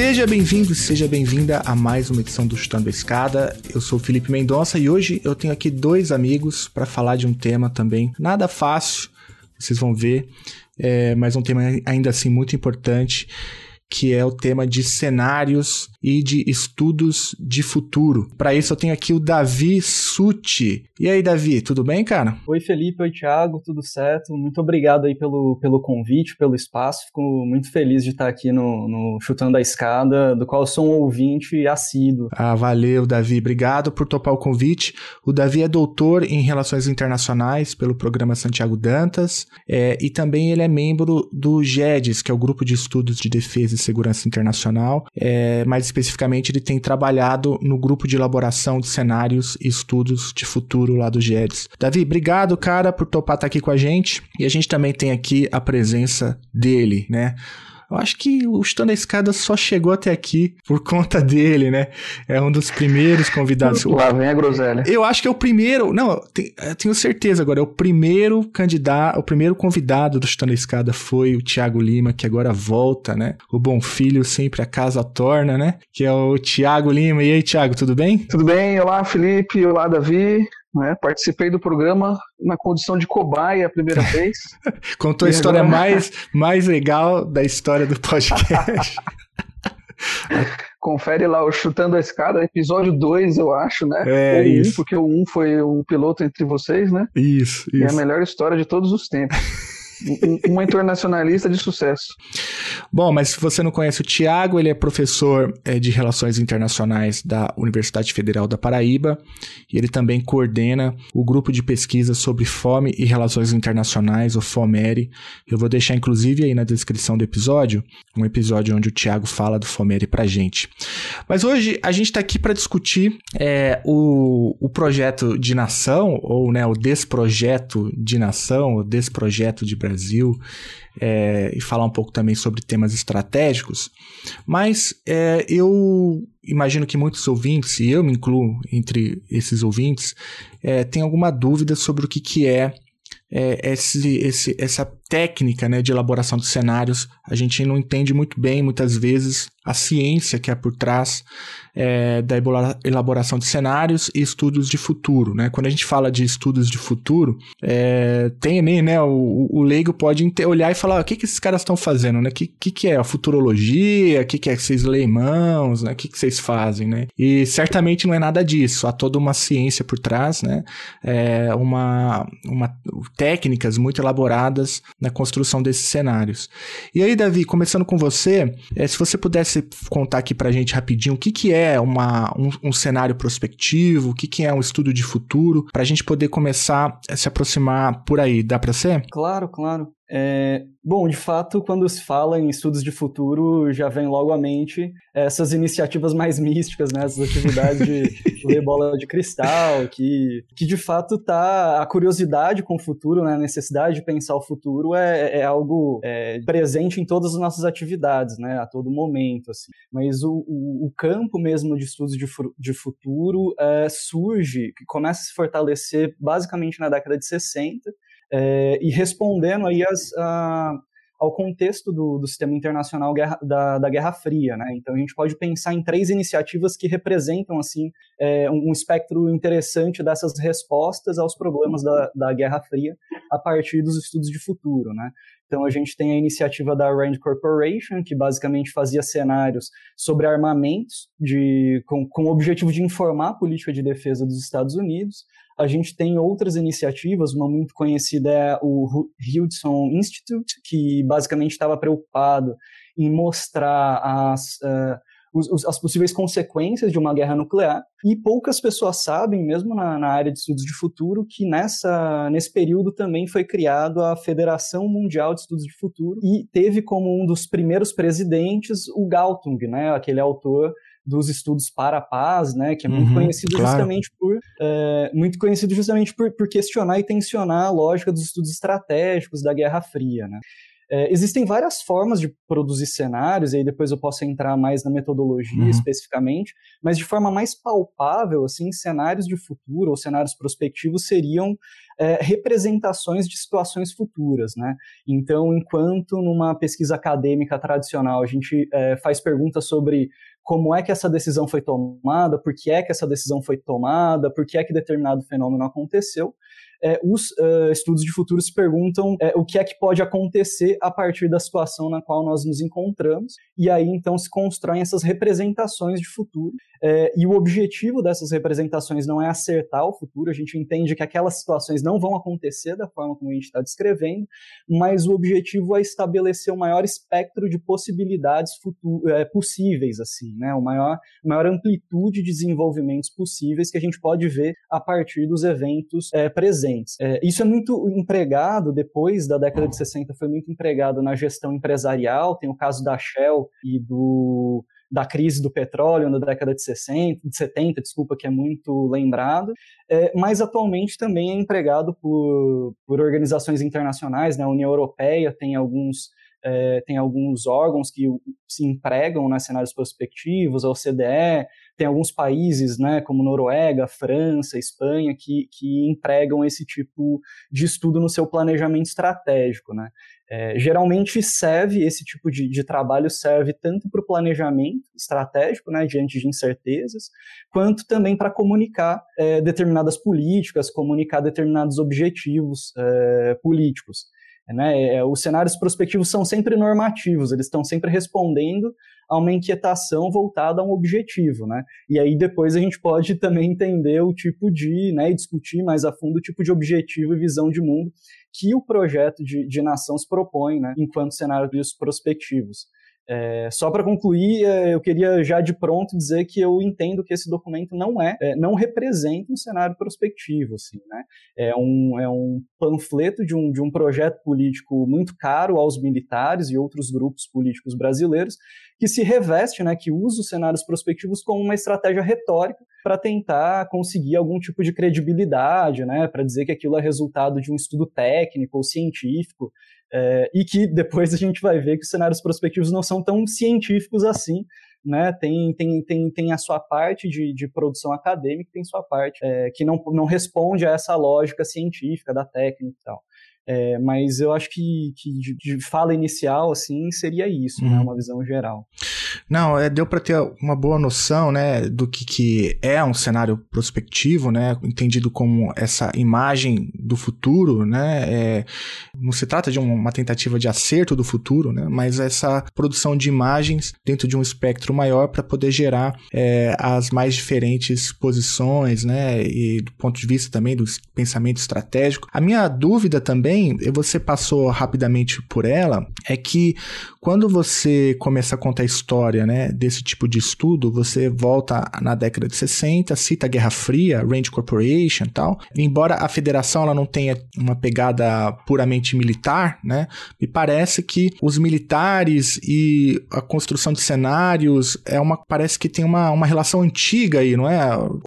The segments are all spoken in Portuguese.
Seja bem-vindo, seja bem-vinda a mais uma edição do Chutando a Escada. Eu sou o Felipe Mendonça e hoje eu tenho aqui dois amigos para falar de um tema também nada fácil, vocês vão ver, é, mas um tema ainda assim muito importante que é o tema de cenários e de estudos de futuro. Para isso eu tenho aqui o Davi Suti. E aí, Davi, tudo bem, cara? Oi, Felipe, oi, Thiago, tudo certo? Muito obrigado aí pelo, pelo convite, pelo espaço. Fico muito feliz de estar aqui no, no Chutando a Escada, do qual eu sou um ouvinte assíduo. Ah, valeu, Davi. Obrigado por topar o convite. O Davi é doutor em Relações Internacionais pelo programa Santiago Dantas é, e também ele é membro do GEDES, que é o Grupo de Estudos de Defesa e Segurança Internacional. É, mais especificamente, ele tem trabalhado no grupo de elaboração de cenários e estudos de futuro lá do GEDES. Davi, obrigado, cara, por topar estar aqui com a gente. E a gente também tem aqui a presença dele, né? Eu acho que o Chutando a Escada só chegou até aqui por conta dele, né? É um dos primeiros convidados. Lá vem a groselha. Eu acho que é o primeiro. Não, eu tenho certeza agora. É o primeiro candidato, o primeiro convidado do Chutando a Escada foi o Thiago Lima, que agora volta, né? O bom filho sempre a casa torna, né? Que é o Thiago Lima. E aí, Thiago, tudo bem? Tudo bem. Olá, Felipe. Olá, Davi. Né? Participei do programa na condição de cobaia a primeira vez. Contou a história agora... mais, mais legal da história do podcast. Confere lá o Chutando a Escada, episódio 2, eu acho, né? É, Ou isso. Um, porque o 1 um foi um piloto entre vocês, né? Isso, isso. E é a melhor história de todos os tempos uma internacionalista de sucesso. Bom, mas se você não conhece o Tiago, ele é professor é, de Relações Internacionais da Universidade Federal da Paraíba e ele também coordena o grupo de pesquisa sobre fome e relações internacionais, o FOMERI. Eu vou deixar inclusive aí na descrição do episódio, um episódio onde o Tiago fala do FOMERI pra gente. Mas hoje a gente está aqui para discutir é, o, o projeto de nação, ou né, o desprojeto de nação, o desprojeto de Brasil Brasil é, e falar um pouco também sobre temas estratégicos, mas é, eu imagino que muitos ouvintes, e eu me incluo entre esses ouvintes, é, tem alguma dúvida sobre o que, que é é, esse, esse, essa técnica né, de elaboração de cenários, a gente não entende muito bem, muitas vezes, a ciência que é por trás é, da elaboração de cenários e estudos de futuro. Né? Quando a gente fala de estudos de futuro, é, tem nem, né, o, o leigo pode olhar e falar: o que, que esses caras estão fazendo? O né? que, que, que é a futurologia? O que, que é que vocês leem mãos? Né? O que, que vocês fazem? Né? E certamente não é nada disso. Há toda uma ciência por trás, né? É uma, uma técnicas muito elaboradas na construção desses cenários. E aí, Davi, começando com você, é, se você pudesse contar aqui pra gente rapidinho o que, que é uma, um, um cenário prospectivo, o que, que é um estudo de futuro, para a gente poder começar a se aproximar por aí. Dá para ser? Claro, claro. É, bom, de fato, quando se fala em estudos de futuro, já vem logo à mente essas iniciativas mais místicas, né? Essas atividades de ler bola de cristal, que, que de fato tá a curiosidade com o futuro, né? A necessidade de pensar o futuro é, é algo é, presente em todas as nossas atividades, né? A todo momento, assim. Mas o, o, o campo mesmo de estudos de, de futuro é, surge, começa a se fortalecer basicamente na década de 60, é, e respondendo aí as, a, ao contexto do, do sistema internacional guerra, da, da, Guerra Fria, né? Então a gente pode pensar em três iniciativas que representam assim é, um, um, espectro interessante dessas respostas aos problemas da, da Guerra Fria a partir dos estudos de futuro, né? Então a gente tem a iniciativa da Rand Corporation, que basicamente fazia cenários sobre armamentos de, com, com o objetivo de informar a política de defesa dos Estados Unidos. A gente tem outras iniciativas, uma muito conhecida é o Hudson Institute, que basicamente estava preocupado em mostrar as, uh, os, as possíveis consequências de uma guerra nuclear. E poucas pessoas sabem, mesmo na, na, área de estudos de futuro, que nessa, nesse período também foi criado a Federação Mundial de Estudos de Futuro e teve como um dos primeiros presidentes o Galtung, né, aquele autor dos estudos para a paz, né, que é muito uhum, conhecido claro. justamente por é, muito conhecido justamente por, por questionar e tensionar a lógica dos estudos estratégicos da Guerra Fria, né. É, existem várias formas de produzir cenários, e aí depois eu posso entrar mais na metodologia uhum. especificamente, mas de forma mais palpável, assim, cenários de futuro ou cenários prospectivos seriam é, representações de situações futuras, né? Então, enquanto numa pesquisa acadêmica tradicional a gente é, faz perguntas sobre como é que essa decisão foi tomada, por que é que essa decisão foi tomada, por que é que determinado fenômeno aconteceu, é, os uh, estudos de futuro se perguntam é, o que é que pode acontecer a partir da situação na qual nós nos encontramos, e aí então se constroem essas representações de futuro. É, e o objetivo dessas representações não é acertar o futuro, a gente entende que aquelas situações não vão acontecer da forma como a gente está descrevendo, mas o objetivo é estabelecer o maior espectro de possibilidades é, possíveis, assim, né? o maior, maior amplitude de desenvolvimentos possíveis que a gente pode ver a partir dos eventos é, presentes presentes. É, isso é muito empregado, depois da década de 60, foi muito empregado na gestão empresarial, tem o caso da Shell e do da crise do petróleo na década de 60, de 70, desculpa, que é muito lembrado, é, mas atualmente também é empregado por, por organizações internacionais, né? a União Europeia tem alguns é, tem alguns órgãos que se empregam nas cenários prospectivos, a OCDE, tem alguns países, né, como Noruega, França, Espanha, que, que empregam esse tipo de estudo no seu planejamento estratégico, né. É, geralmente serve, esse tipo de, de trabalho serve tanto para o planejamento estratégico, né, diante de incertezas, quanto também para comunicar é, determinadas políticas, comunicar determinados objetivos é, políticos. Né? É, os cenários prospectivos são sempre normativos, eles estão sempre respondendo a uma inquietação voltada a um objetivo, né? E aí depois a gente pode também entender o tipo de, né, e discutir mais a fundo o tipo de objetivo e visão de mundo que o projeto de, de nação se propõe, né, enquanto cenários prospectivos. É, só para concluir, é, eu queria já de pronto dizer que eu entendo que esse documento não é, é, não representa um cenário prospectivo, assim, né? É um, é um panfleto de um, de um projeto político muito caro aos militares e outros grupos políticos brasileiros que se reveste, né, que usa os cenários prospectivos como uma estratégia retórica para tentar conseguir algum tipo de credibilidade, né, para dizer que aquilo é resultado de um estudo técnico ou científico, é, e que depois a gente vai ver que os cenários prospectivos não são tão científicos assim, né? Tem, tem, tem, tem a sua parte de, de produção acadêmica, tem sua parte é, que não, não responde a essa lógica científica da técnica e tal. É, mas eu acho que, que de, de, fala inicial, assim, seria isso, né? uhum. né? Uma visão geral. Não, é, deu para ter uma boa noção, né, do que, que é um cenário prospectivo, né, entendido como essa imagem do futuro, né, é, não se trata de uma tentativa de acerto do futuro, né, mas essa produção de imagens dentro de um espectro maior para poder gerar é, as mais diferentes posições, né, e do ponto de vista também do pensamento estratégico. A minha dúvida também você passou rapidamente por ela, é que quando você começa a contar a história né, desse tipo de estudo, você volta na década de 60, cita a Guerra Fria, Range Corporation e tal. Embora a federação ela não tenha uma pegada puramente militar, né, me parece que os militares e a construção de cenários é uma parece que tem uma, uma relação antiga aí, não é?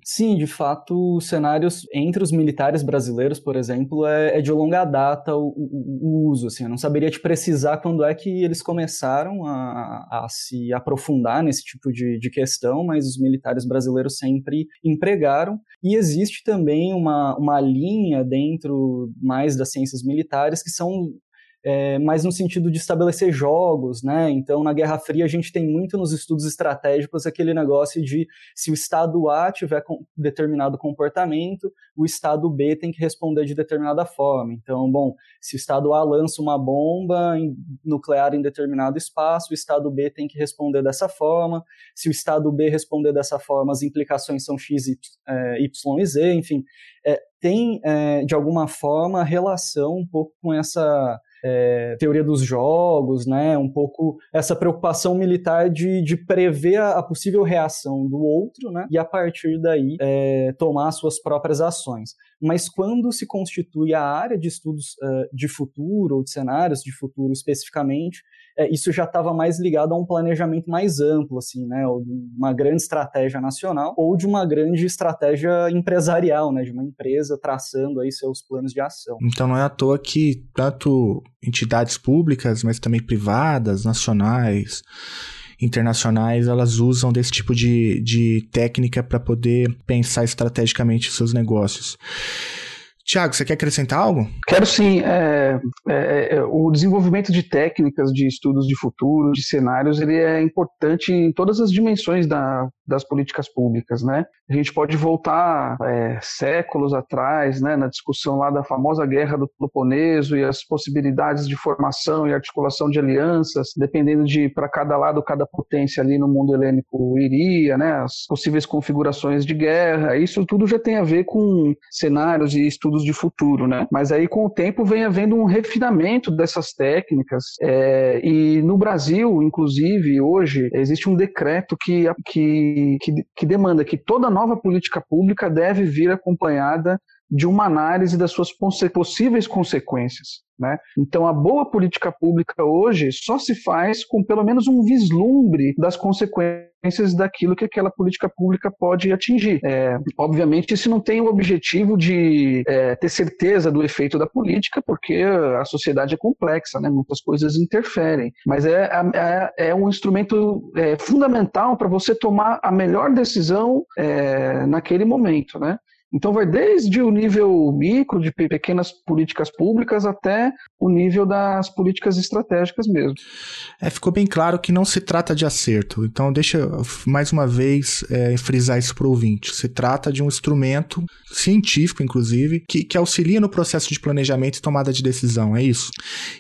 Sim, de fato, os cenários entre os militares brasileiros, por exemplo, é, é de longa data data o, o, o, uso, assim, eu não saberia te precisar quando é que eles começaram a, a se aprofundar nesse tipo de, de questão, mas os militares brasileiros sempre empregaram, e existe também uma, uma linha dentro mais das ciências militares que são é, mas no sentido de estabelecer jogos, né? Então, na Guerra Fria, a gente tem muito nos estudos estratégicos aquele negócio de se o Estado A tiver com determinado comportamento, o Estado B tem que responder de determinada forma. Então, bom, se o Estado A lança uma bomba nuclear em determinado espaço, o Estado B tem que responder dessa forma. Se o Estado B responder dessa forma, as implicações são X, Y, é, y e Z, enfim. É, tem, é, de alguma forma, relação um pouco com essa é, teoria dos jogos, né? Um pouco essa preocupação militar de, de prever a, a possível reação do outro, né? E a partir daí é, tomar suas próprias ações. Mas quando se constitui a área de estudos uh, de futuro, ou de cenários de futuro especificamente, é, isso já estava mais ligado a um planejamento mais amplo, assim, né, ou de uma grande estratégia nacional, ou de uma grande estratégia empresarial, né, de uma empresa traçando aí seus planos de ação. Então não é à toa que tanto entidades públicas, mas também privadas, nacionais, internacionais, elas usam desse tipo de, de técnica para poder pensar estrategicamente seus negócios. Tiago, você quer acrescentar algo? Quero sim. É, é, é, o desenvolvimento de técnicas, de estudos de futuro, de cenários, ele é importante em todas as dimensões da, das políticas públicas, né? A gente pode voltar é, séculos atrás, né, na discussão lá da famosa Guerra do Peloponeso e as possibilidades de formação e articulação de alianças, dependendo de para cada lado, cada potência ali no mundo helênico iria, né, as possíveis configurações de guerra. Isso tudo já tem a ver com cenários e estudos de futuro, né? Mas aí com o tempo vem havendo um refinamento dessas técnicas é, e no Brasil, inclusive, hoje existe um decreto que, que que, que, demanda que toda nova política pública deve vir acompanhada de uma análise das suas possíveis consequências. Né? Então, a boa política pública hoje só se faz com pelo menos um vislumbre das consequências daquilo que aquela política pública pode atingir. É, obviamente, isso não tem o objetivo de é, ter certeza do efeito da política, porque a sociedade é complexa, né? muitas coisas interferem. Mas é, é, é um instrumento é, fundamental para você tomar a melhor decisão é, naquele momento. Né? Então vai desde o nível micro de pequenas políticas públicas até o nível das políticas estratégicas mesmo. É, ficou bem claro que não se trata de acerto. Então deixa mais uma vez é, frisar isso para o ouvinte. Se trata de um instrumento científico, inclusive, que, que auxilia no processo de planejamento e tomada de decisão. É isso.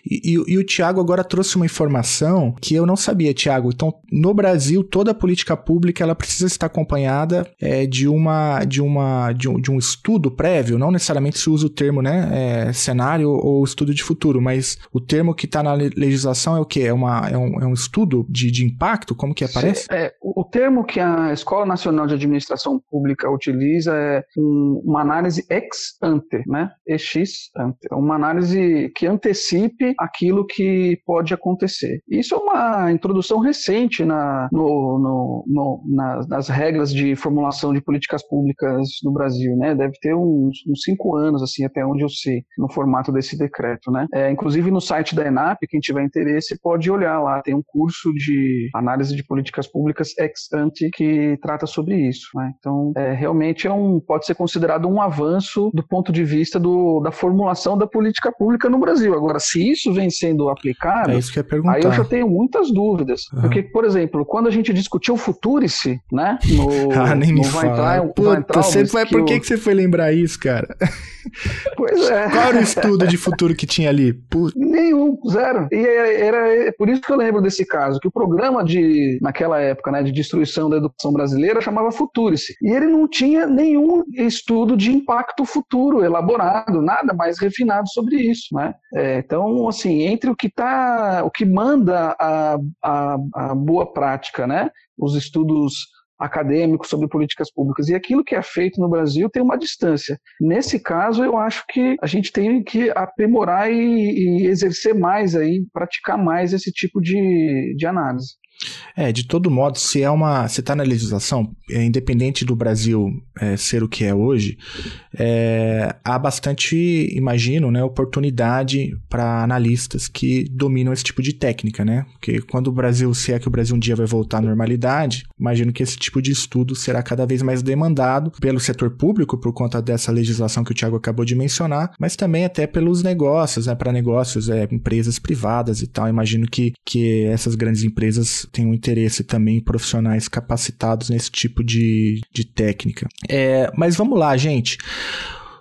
E, e, e o Tiago agora trouxe uma informação que eu não sabia, Tiago. Então, no Brasil, toda política pública ela precisa estar acompanhada é, de uma de uma de um, de um estudo prévio, não necessariamente se usa o termo né, é, cenário ou estudo de futuro, mas o termo que está na legislação é o que? É, uma, é, um, é um estudo de, de impacto? Como que aparece? É, o termo que a Escola Nacional de Administração Pública utiliza é um, uma análise ex ante, né? ex ante. É uma análise que antecipe aquilo que pode acontecer. Isso é uma introdução recente na, no, no, no, nas, nas regras de formulação de políticas públicas no Brasil né? Deve ter uns, uns cinco anos, assim, até onde eu sei, no formato desse decreto, né? É, inclusive no site da ENAP, quem tiver interesse pode olhar lá, tem um curso de análise de políticas públicas ex ante que trata sobre isso, né? Então, é, realmente é um, pode ser considerado um avanço do ponto de vista do, da formulação da política pública no Brasil. Agora, se isso vem sendo aplicado, é isso que perguntar. aí eu já tenho muitas dúvidas. Uhum. Porque, por exemplo, quando a gente discutiu o Futurice, né? No, ah, nem no fala. Entrar, Puta, sempre vai por que, você foi lembrar isso, cara? Pois é. Qual era o estudo de futuro que tinha ali? Puta. Nenhum, zero. E era, era é por isso que eu lembro desse caso, que o programa de, naquela época, né, de destruição da educação brasileira chamava Futurice. E ele não tinha nenhum estudo de impacto futuro elaborado, nada mais refinado sobre isso, né? É, então, assim, entre o que tá, o que manda a, a, a boa prática, né? Os estudos acadêmico sobre políticas públicas. E aquilo que é feito no Brasil tem uma distância. Nesse caso, eu acho que a gente tem que aprimorar e, e exercer mais aí, praticar mais esse tipo de, de análise. É, de todo modo, se é uma. Se está na legislação, é, independente do Brasil é, ser o que é hoje, é, há bastante, imagino, né, oportunidade para analistas que dominam esse tipo de técnica, né? Porque quando o Brasil, se é que o Brasil um dia vai voltar à normalidade, imagino que esse tipo de estudo será cada vez mais demandado pelo setor público, por conta dessa legislação que o Tiago acabou de mencionar, mas também até pelos negócios, né? Para negócios, é, empresas privadas e tal. Imagino que, que essas grandes empresas tem um interesse também em profissionais capacitados nesse tipo de, de técnica. É, mas vamos lá, gente.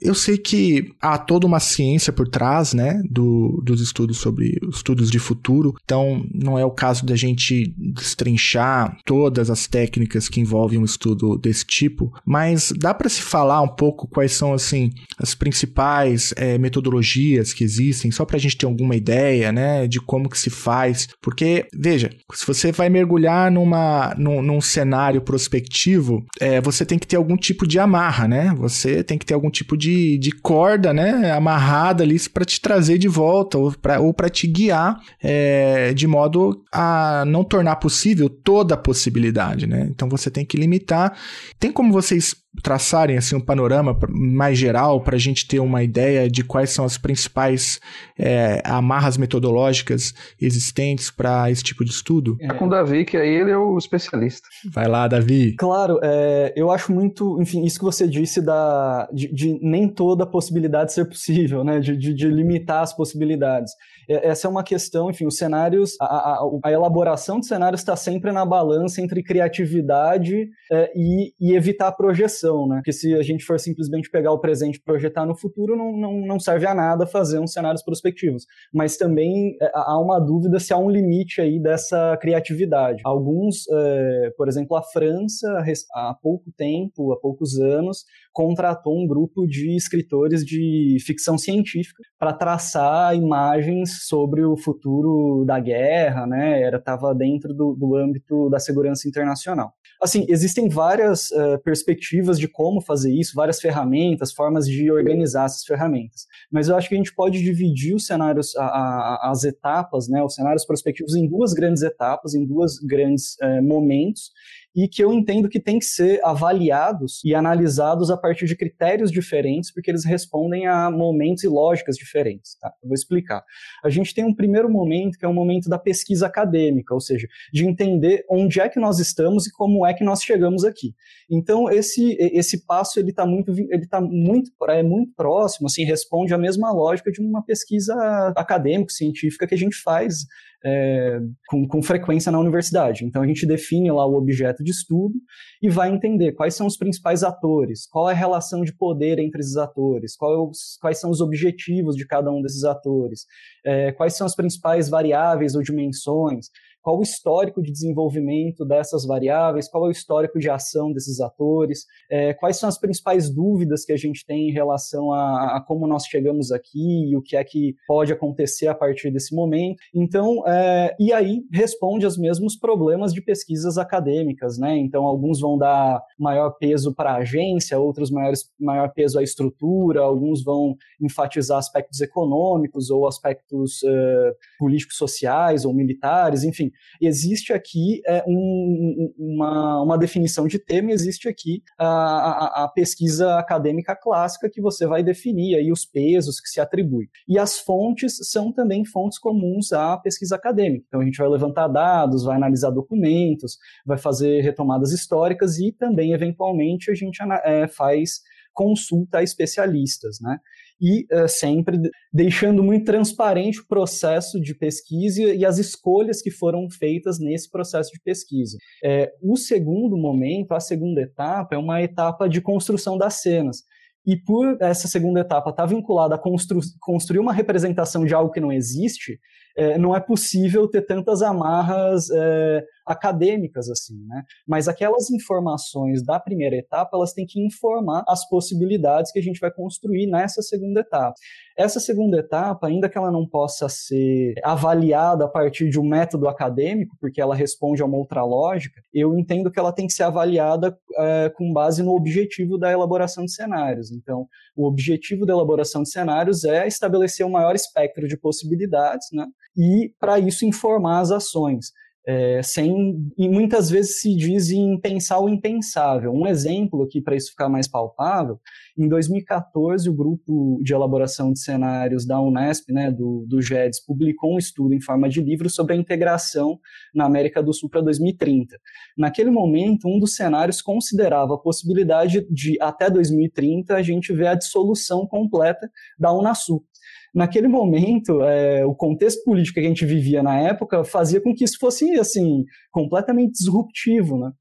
Eu sei que há toda uma ciência por trás, né, do, dos estudos sobre estudos de futuro. Então, não é o caso da gente destrinchar todas as técnicas que envolvem um estudo desse tipo, mas dá para se falar um pouco quais são assim as principais é, metodologias que existem, só para a gente ter alguma ideia, né, de como que se faz. Porque veja, se você vai mergulhar numa num, num cenário prospectivo, é, você tem que ter algum tipo de amarra, né? Você tem que ter algum tipo de de, de corda, né, amarrada ali para te trazer de volta ou para ou te guiar é, de modo a não tornar possível toda a possibilidade, né? Então você tem que limitar. Tem como vocês traçarem assim um panorama mais geral para a gente ter uma ideia de quais são as principais é, amarras metodológicas existentes para esse tipo de estudo? É com o Davi, que aí ele é o especialista. Vai lá, Davi. Claro, é, eu acho muito, enfim, isso que você disse da, de, de nem toda possibilidade ser possível, né? De, de, de, limitar as possibilidades. É, essa é uma questão, enfim, os cenários, a, a, a elaboração de cenários está sempre na balança entre criatividade é, e, e evitar a projeção né? Porque se a gente for simplesmente pegar o presente e projetar no futuro, não, não, não serve a nada fazer uns cenários prospectivos. Mas também é, há uma dúvida se há um limite aí dessa criatividade. Alguns, é, por exemplo, a França, há pouco tempo, há poucos anos, contratou um grupo de escritores de ficção científica para traçar imagens sobre o futuro da guerra, né? Era estava dentro do, do âmbito da segurança internacional. Assim, existem várias uh, perspectivas de como fazer isso, várias ferramentas, formas de organizar essas ferramentas. Mas eu acho que a gente pode dividir os cenários, a, a, as etapas, né, os cenários prospectivos em duas grandes etapas, em duas grandes uh, momentos, e que eu entendo que tem que ser avaliados e analisados a partir de critérios diferentes, porque eles respondem a momentos e lógicas diferentes. Tá? Eu vou explicar. A gente tem um primeiro momento que é o momento da pesquisa acadêmica, ou seja, de entender onde é que nós estamos e como é que nós chegamos aqui. Então esse esse passo ele está muito ele tá muito é muito próximo, assim responde à mesma lógica de uma pesquisa acadêmica científica que a gente faz é, com, com, frequência na universidade. Então a gente define lá o objeto de estudo e vai entender quais são os principais atores, qual é a relação de poder entre esses atores, é quais são os objetivos de cada um desses atores, é, quais são as principais variáveis ou dimensões qual o histórico de desenvolvimento dessas variáveis, qual é o histórico de ação desses atores, é, quais são as principais dúvidas que a gente tem em relação a, a, como nós chegamos aqui e o que é que pode acontecer a partir desse momento. Então, é, e aí responde aos mesmos problemas de pesquisas acadêmicas, né? Então, alguns vão dar maior peso para a agência, outros maiores, maior peso à estrutura, alguns vão enfatizar aspectos econômicos ou aspectos uh, políticos sociais ou militares, enfim, existe aqui é, um, uma, uma definição de tema, existe aqui a, a, a, pesquisa acadêmica clássica que você vai definir aí os pesos que se atribui. E as fontes são também fontes comuns à pesquisa acadêmica. Então a gente vai levantar dados, vai analisar documentos, vai fazer retomadas históricas e também, eventualmente, a gente é, faz consulta a especialistas, né? E uh, sempre deixando muito transparente o processo de pesquisa e as escolhas que foram feitas nesse processo de pesquisa. É, o segundo momento, a segunda etapa, é uma etapa de construção das cenas. E por essa segunda etapa estar tá vinculada a constru construir uma representação de algo que não existe, é, não é possível ter tantas amarras é, acadêmicas assim, né? Mas aquelas informações da primeira etapa, elas têm que informar as possibilidades que a gente vai construir nessa segunda etapa. Essa segunda etapa, ainda que ela não possa ser avaliada a partir de um método acadêmico, porque ela responde a uma outra lógica, eu entendo que ela tem que ser avaliada é, com base no objetivo da elaboração de cenários. Então, o objetivo da elaboração de cenários é estabelecer um maior espectro de possibilidades, né? E, para isso, informar as ações é, sem e muitas vezes se diz em pensar o impensável. Um exemplo aqui para isso ficar mais palpável, em 2014 o grupo de elaboração de cenários da Unesp, né, do, do GEDS, publicou um estudo em forma de livro sobre a integração na América do Sul para 2030. Naquele momento, um dos cenários considerava a possibilidade de até 2030 a gente ver a dissolução completa da Unasul naquele momento, é, o contexto político que a gente vivia na época fazia com que isso fosse, assim, completamente disruptivo, né?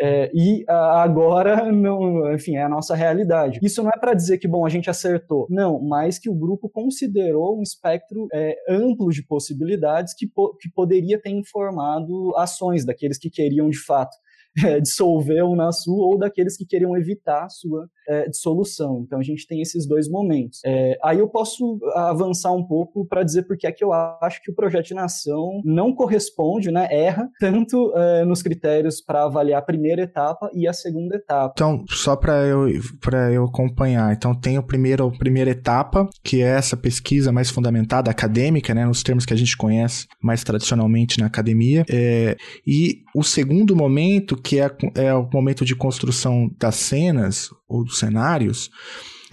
É, e agora, não, enfim, é a nossa realidade. Isso não é para dizer que, bom, a gente acertou. Não, mas que o grupo considerou um espectro é, amplo de possibilidades que, po que poderia ter informado ações daqueles que queriam, de fato, é, dissolver o Unasul ou daqueles que queriam evitar a sua é, dissolução. Então a gente tem esses dois momentos. É, aí eu posso avançar um pouco para dizer porque é que eu acho que o projeto de nação não corresponde, né, erra tanto é, nos critérios para avaliar a primeira etapa e a segunda etapa. Então, só para eu, eu acompanhar, então tem o primeiro, a primeira etapa, que é essa pesquisa mais fundamentada, acadêmica, né, nos termos que a gente conhece mais tradicionalmente na academia, é, e o segundo momento, que é, é o momento de construção das cenas ou dos cenários,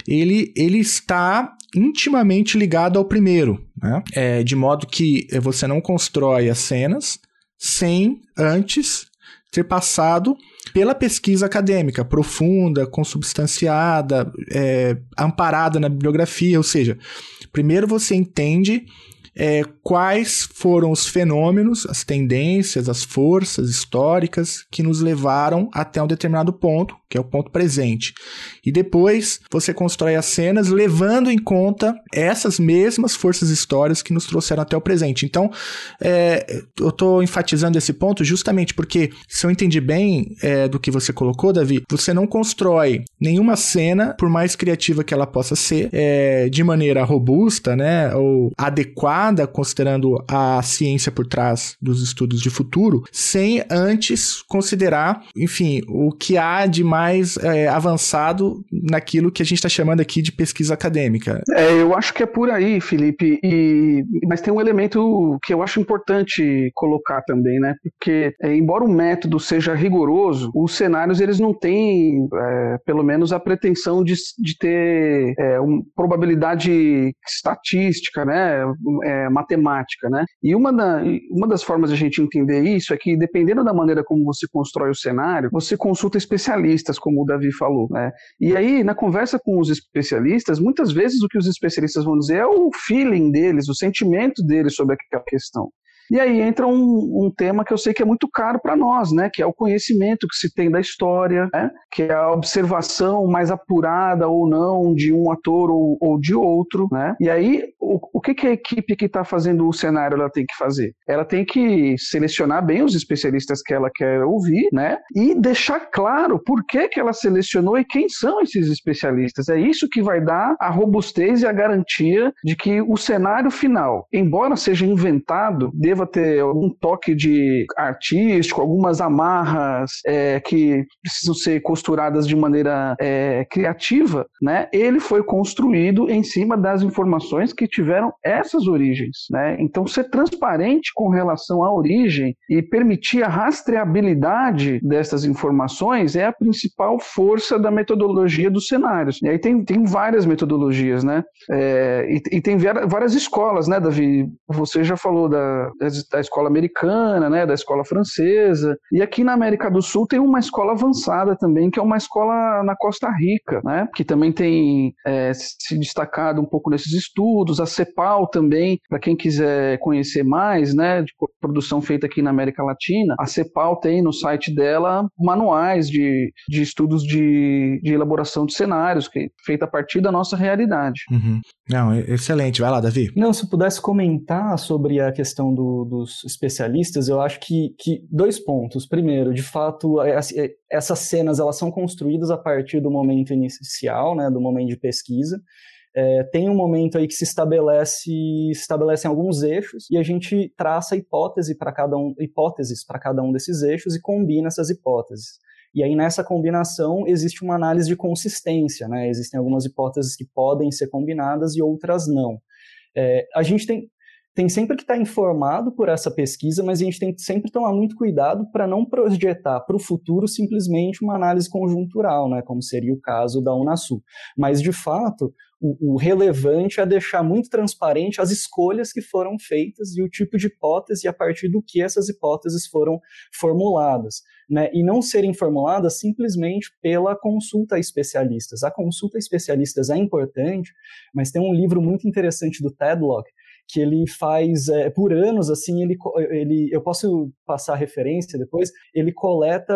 ele, ele está intimamente ligado ao primeiro, né? É, de modo que você não constrói as cenas sem antes ter passado pela pesquisa acadêmica profunda, consubstanciada, é, amparada na bibliografia, ou seja, primeiro você entende é, quais foram os fenômenos, as tendências, as forças históricas que nos levaram até um determinado ponto, que é o ponto presente. E depois você constrói as cenas levando em conta essas mesmas forças históricas que nos trouxeram até o presente. Então, é, eu estou enfatizando esse ponto justamente porque, se eu entendi bem é, do que você colocou, Davi, você não constrói nenhuma cena, por mais criativa que ela possa ser, é, de maneira robusta, né, ou adequada considerando a ciência por trás dos estudos de futuro, sem antes considerar, enfim, o que há de mais é, naquilo que a gente está chamando aqui de pesquisa acadêmica. É, eu acho que é por aí, Felipe. E, mas tem um elemento que eu acho importante colocar também, né? Porque, é, embora o método seja rigoroso, os cenários eles não têm, é, pelo menos, a pretensão de, de ter é, uma probabilidade estatística, né? É, matemática, né? E uma, da, uma das formas de a gente entender isso é que, dependendo da maneira como você constrói o cenário, você consulta especialistas, como o Davi falou, né? E aí, na conversa com os especialistas, muitas vezes o que os especialistas vão dizer é o feeling deles, o sentimento deles sobre aquela questão. E aí entra um, um tema que eu sei que é muito caro para nós, né? Que é o conhecimento que se tem da história, né? que é a observação mais apurada ou não de um ator ou, ou de outro, né? E aí, o, que, que a equipe que está fazendo o cenário ela tem que fazer? Ela tem que selecionar bem os especialistas que ela quer ouvir, né? E deixar claro por que, que ela selecionou e quem são esses especialistas. É isso que vai dar a robustez e a garantia de que o cenário final, embora seja inventado, deva deva ter algum toque de artístico, algumas amarras é, que precisam ser costuradas de maneira é, criativa, né? Ele foi construído em cima das informações que tiveram essas origens, né? Então, ser transparente com relação à origem e permitir a rastreabilidade dessas informações é a principal força da metodologia dos cenários. E aí tem, tem várias metodologias, né? É, e, e, tem várias escolas, né, Davi? Você já falou da, da escola americana, né, da escola francesa. E aqui na América do Sul tem uma escola avançada também, que é uma escola na Costa Rica, né, que também tem é, se destacado um pouco nesses estudos. A CEPAL também, para quem quiser conhecer mais, né, de produção feita aqui na América Latina, a CEPAL tem no site dela manuais de, de estudos de, de elaboração de cenários, que é feita a partir da nossa realidade. Uhum. Não, excelente. Vai lá, Davi. Não, se pudesse comentar sobre a questão do, dos especialistas, eu acho que, que dois pontos. Primeiro, de fato, é, é, essas cenas elas são construídas a partir do momento inicial, né, do momento de pesquisa. É, tem um momento aí que se estabelece se estabelecem alguns eixos e a gente traça hipótese para cada um hipóteses para cada um desses eixos e combina essas hipóteses. E aí, nessa combinação, existe uma análise de consistência, né? Existem algumas hipóteses que podem ser combinadas e outras não. É, a gente tem, tem sempre que estar tá informado por essa pesquisa, mas a gente tem que sempre tomar muito cuidado para não projetar para o futuro simplesmente uma análise conjuntural, né, como seria o caso da Unasul. Mas, de fato, o, o, relevante é deixar muito transparente as escolhas que foram feitas e o tipo de hipótese e a partir do que essas hipóteses foram formuladas. Né? E não serem formuladas simplesmente pela consulta a especialistas. A consulta a especialistas é importante, mas tem um livro muito interessante do Tedlock que ele faz é, por anos, assim, ele, ele, eu posso passar referência depois, ele coleta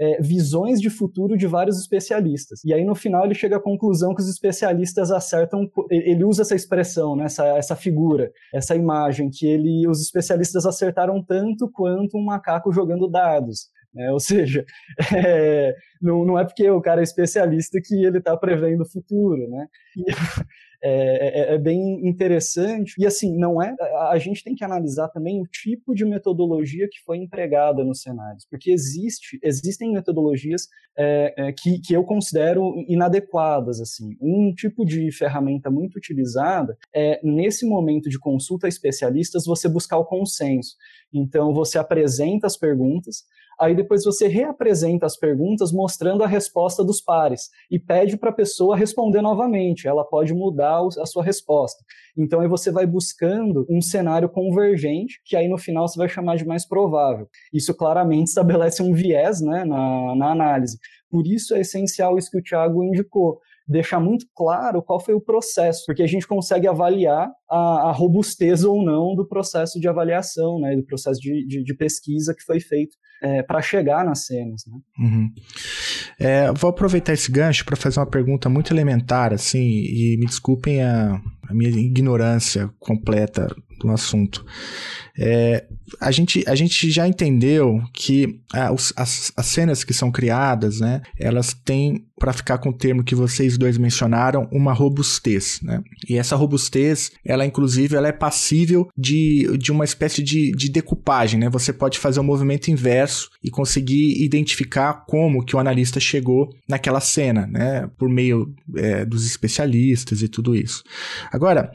é, visões de futuro de vários especialistas. E aí no final ele chega à conclusão que os especialistas acertam, ele usa essa expressão, né, essa, essa figura, essa imagem, que ele, os especialistas acertaram tanto quanto um macaco jogando dados. Né? Ou seja, é, não, não é porque o cara é especialista que ele está prevendo o futuro. Né? E, é, é, é, bem interessante. E assim, não é. A, a, gente tem que analisar também o tipo de metodologia que foi empregada nos cenários, porque existe, existem metodologias é, é, que, que eu considero inadequadas. Assim, um tipo de ferramenta muito utilizada é nesse momento de consulta a especialistas você buscar o consenso. Então você apresenta as perguntas, aí depois você reapresenta as perguntas mostrando a resposta dos pares e pede para a pessoa responder novamente. Ela pode mudar a sua resposta. Então aí você vai buscando um cenário convergente, que aí no final você vai chamar de mais provável. Isso claramente estabelece um viés né, na, na análise. Por isso é essencial isso que o Thiago indicou deixar muito claro qual foi o processo, porque a gente consegue avaliar a, a robustez ou não do processo de avaliação, né, do processo de, de, de pesquisa que foi feito é, para chegar nas cenas. Né? Uhum. É, vou aproveitar esse gancho para fazer uma pergunta muito elementar, assim, e me desculpem a, a minha ignorância completa do assunto. É, a, gente, a gente já entendeu que ah, as, as cenas que são criadas, né, elas têm para ficar com o termo que vocês dois mencionaram, uma robustez, né? E essa robustez, ela inclusive, ela é passível de, de uma espécie de, de decupagem, né? Você pode fazer um movimento inverso e conseguir identificar como que o analista chegou naquela cena, né? Por meio é, dos especialistas e tudo isso. Agora,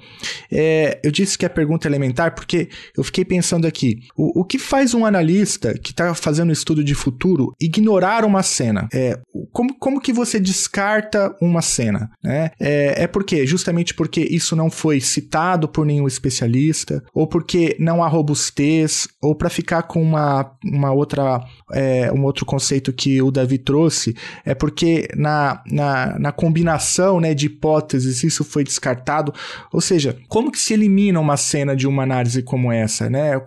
é, eu disse que a pergunta é elementar porque eu fiquei pensando aqui, o, o que faz um analista que está fazendo estudo de futuro ignorar uma cena? É, como, como que você você descarta uma cena, né? É, é porque, justamente porque isso não foi citado por nenhum especialista, ou porque não há robustez, ou para ficar com uma, uma outra, é, um outro conceito que o Davi trouxe, é porque na, na, na combinação né, de hipóteses isso foi descartado. Ou seja, como que se elimina uma cena de uma análise como essa, né?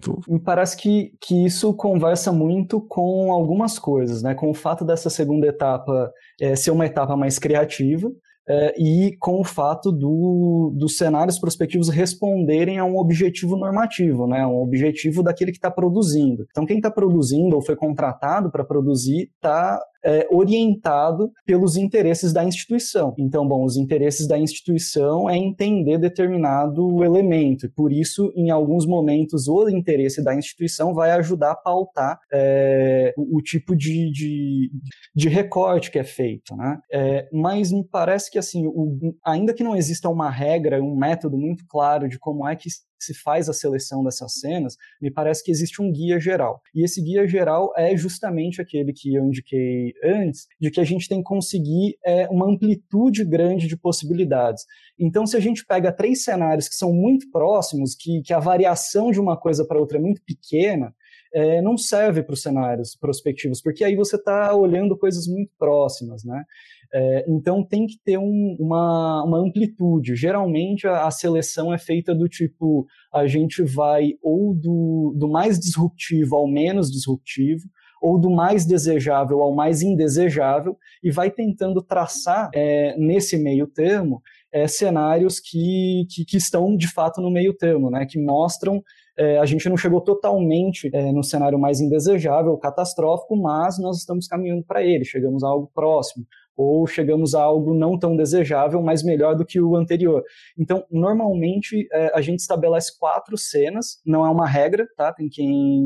Parece que, que isso conversa muito com algumas coisas, né? Com o fato dessa segunda etapa é, ser uma etapa mais criativa é, e com o fato do, dos cenários prospectivos responderem a um objetivo normativo, né, um objetivo daquele que está produzindo. Então, quem está produzindo ou foi contratado para produzir está é, orientado pelos interesses da instituição. Então, bom, os interesses da instituição é entender determinado elemento, por isso, em alguns momentos, o interesse da instituição vai ajudar a pautar é, o, o, tipo de, de, de, recorte que é feito. Né? É, mas me parece que, assim, o, ainda que não exista uma regra, um método muito claro de como é que se faz a seleção dessas cenas, me parece que existe um guia geral. E esse guia geral é justamente aquele que eu indiquei antes, de que a gente tem que conseguir é, uma amplitude grande de possibilidades. Então, se a gente pega três cenários que são muito próximos, que, que a variação de uma coisa para outra é muito pequena, é, não serve para os cenários prospectivos, porque aí você está olhando coisas muito próximas, né? É, então tem que ter um, uma, uma, amplitude. Geralmente a, a, seleção é feita do tipo: a gente vai ou do, do mais disruptivo ao menos disruptivo, ou do mais desejável ao mais indesejável, e vai tentando traçar é, nesse meio termo é, cenários que, que, que, estão de fato no meio termo, né, que mostram é, a gente não chegou totalmente é, no cenário mais indesejável, catastrófico, mas nós estamos caminhando para ele, chegamos a algo próximo ou chegamos a algo não tão desejável, mas melhor do que o anterior. Então, normalmente, é, a gente estabelece quatro cenas, não é uma regra, tá? Tem quem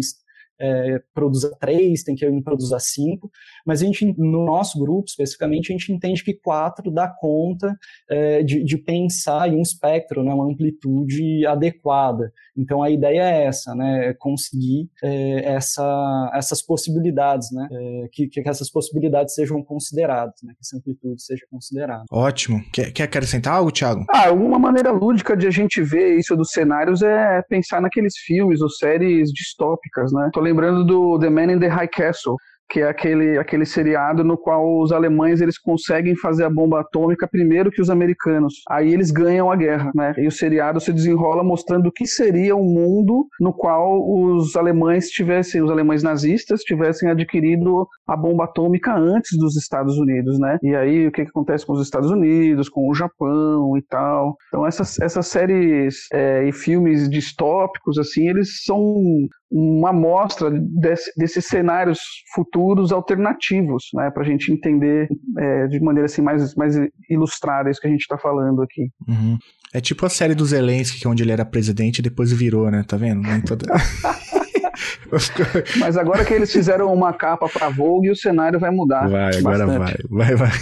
é, produza três, tem quem produza cinco, mas a gente, no nosso grupo, especificamente, a gente entende que quatro dá conta é, de, de, pensar em um espectro, né, uma amplitude adequada. Então, a ideia é essa, né, é conseguir é, essa, essas possibilidades, né, é, que, que essas possibilidades sejam consideradas, né, que essa amplitude seja considerada. Ótimo. Quer, quer acrescentar algo, Thiago? Ah, uma maneira lúdica de a gente ver isso dos cenários é pensar naqueles filmes ou séries distópicas, né? Tô lembrando do The Man in the High Castle, que é aquele, aquele seriado no qual os alemães eles conseguem fazer a bomba atômica primeiro que os americanos. Aí eles ganham a guerra, né? E o seriado se desenrola mostrando o que seria um mundo no qual os alemães tivessem, os alemães nazistas tivessem adquirido a bomba atômica antes dos Estados Unidos, né? E aí o que, que acontece com os Estados Unidos, com o Japão e tal. Então essas, essas séries é, e filmes distópicos assim, eles são uma amostra desse, desses cenários futuros alternativos, né, para a gente entender é, de maneira assim mais, mais ilustrada isso que a gente está falando aqui. Uhum. É tipo a série do Zelensky, é onde ele era presidente e depois virou, né? Tá vendo? Nem toda... Mas agora que eles fizeram uma capa para Vogue, o cenário vai mudar. Vai, agora bastante. vai, vai, vai.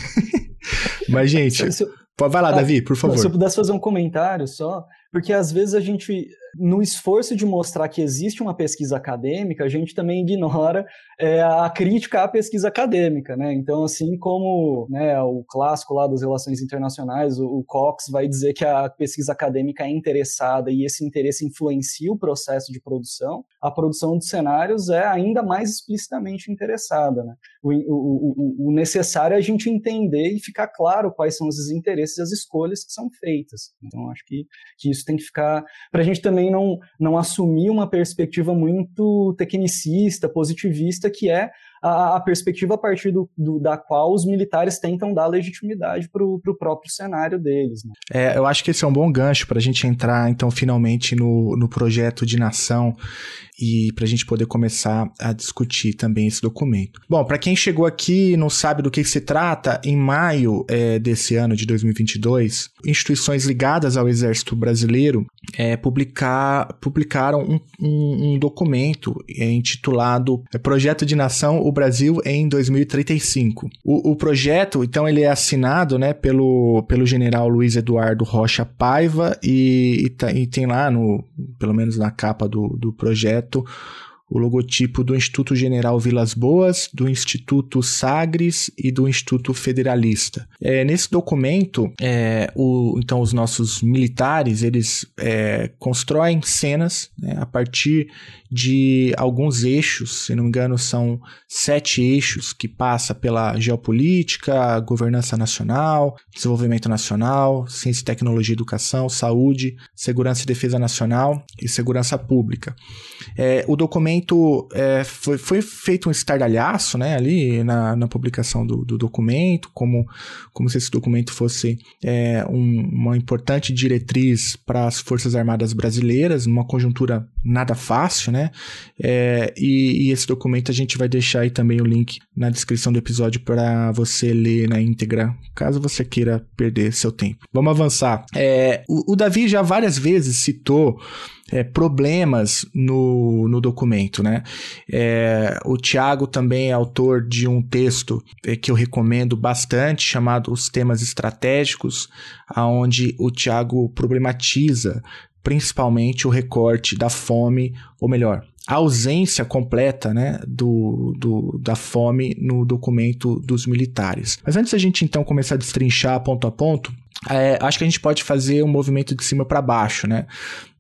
Mas, gente, se, vai lá, ah, Davi, por favor. Se eu pudesse fazer um comentário só, porque às vezes a gente no esforço de mostrar que existe uma pesquisa acadêmica, a gente também ignora é, a crítica à pesquisa acadêmica, né? Então, assim como né, o clássico lá das relações internacionais, o, o, Cox vai dizer que a pesquisa acadêmica é interessada e esse interesse influencia o processo de produção, a produção de cenários é ainda mais explicitamente interessada, né? O, o, o necessário é a gente entender e ficar claro quais são esses interesses e as escolhas que são feitas. Então, acho que, que isso tem que ficar... Para a gente também também não, não assumir uma perspectiva muito tecnicista, positivista, que é a, a perspectiva a partir do, do, da qual os militares tentam dar legitimidade para o próprio cenário deles. Né? É, eu acho que esse é um bom gancho para a gente entrar, então, finalmente no, no projeto de nação e para a gente poder começar a discutir também esse documento. Bom, para quem chegou aqui e não sabe do que, que se trata, em maio é, desse ano de 2022, instituições ligadas ao Exército Brasileiro é, publicar, publicaram um, um, um documento é, intitulado é, Projeto de Nação o Brasil em 2035. O, o, projeto, então, ele é assinado né, pelo, pelo general Luiz Eduardo Rocha Paiva e, e, tá, e tem lá, no, pelo menos na capa do, do projeto, o logotipo do Instituto General Vilas Boas, do Instituto Sagres e do Instituto Federalista. É, nesse documento, é, o, então os nossos militares eles é, constroem cenas né, a partir de alguns eixos, se não me engano são sete eixos que passa pela geopolítica, governança nacional, desenvolvimento nacional, ciência tecnologia educação, saúde, segurança e defesa nacional e segurança pública. É, o documento é, foi, foi, feito um estardalhaço né, ali na, na publicação do, do, documento, como, como se esse documento fosse é, um, uma importante diretriz para as Forças Armadas brasileiras, numa conjuntura nada fácil, né? É, e, e, esse documento a gente vai deixar aí também o link na descrição do episódio para você ler na íntegra, caso você queira perder seu tempo. Vamos avançar. É, o, o Davi já várias vezes citou é, problemas no, no documento, né? É, o Tiago também é autor de um texto é, que eu recomendo bastante, chamado Os Temas Estratégicos, aonde o Tiago problematiza principalmente o recorte da fome, ou melhor, a ausência completa né, do, do, da fome no documento dos militares. Mas antes da gente então começar a destrinchar ponto a ponto, é, acho que a gente pode fazer um movimento de cima para baixo, né?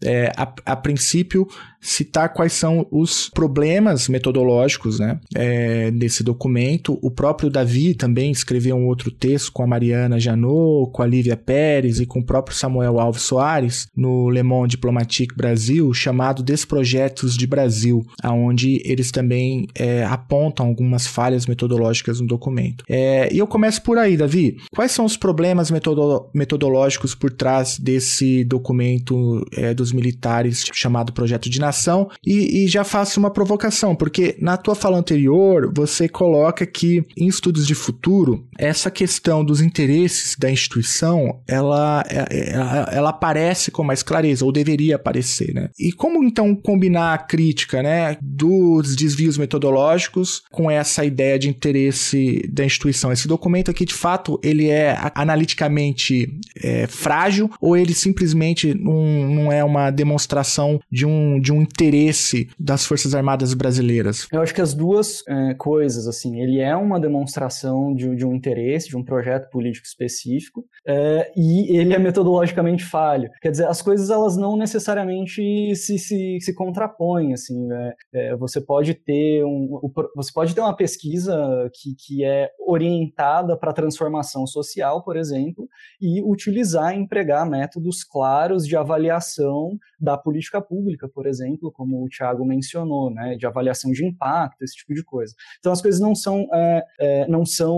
É, a, a, princípio, citar quais são os problemas metodológicos né, é, desse documento. O próprio Davi também escreveu um outro texto com a Mariana Janot, com a Lívia Pérez e com o próprio Samuel Alves Soares no Le Monde Diplomatique Brasil, chamado Desprojetos de Brasil, aonde eles também é, apontam algumas falhas metodológicas no documento. É, e eu começo por aí, Davi. Quais são os problemas metodológicos metodológicos por trás desse documento é, dos militares chamado Projeto de Nação. E, e, já faço uma provocação, porque na tua fala anterior você coloca que em estudos de futuro essa questão dos interesses da instituição ela, ela, é, é, ela aparece com mais clareza, ou deveria aparecer, né? E como então combinar a crítica né, dos desvios metodológicos com essa ideia de interesse da instituição? Esse documento aqui, de fato, ele é analiticamente é, frágil ou ele simplesmente não, não é uma demonstração de um, de um interesse das Forças Armadas brasileiras? Eu acho que as duas é, coisas, assim, ele é uma demonstração de, de um interesse, de um projeto político específico, é, e ele é metodologicamente falho. Quer dizer, as coisas elas não necessariamente se, se, se contrapõem, assim, né? É, você pode ter um, você pode ter uma pesquisa que, que é orientada para a transformação social, por exemplo, e utilizar empregar métodos claros de avaliação da política pública, por exemplo, como o Tiago mencionou, né, de avaliação de impacto, esse tipo de coisa. Então as coisas não são, é, é, não são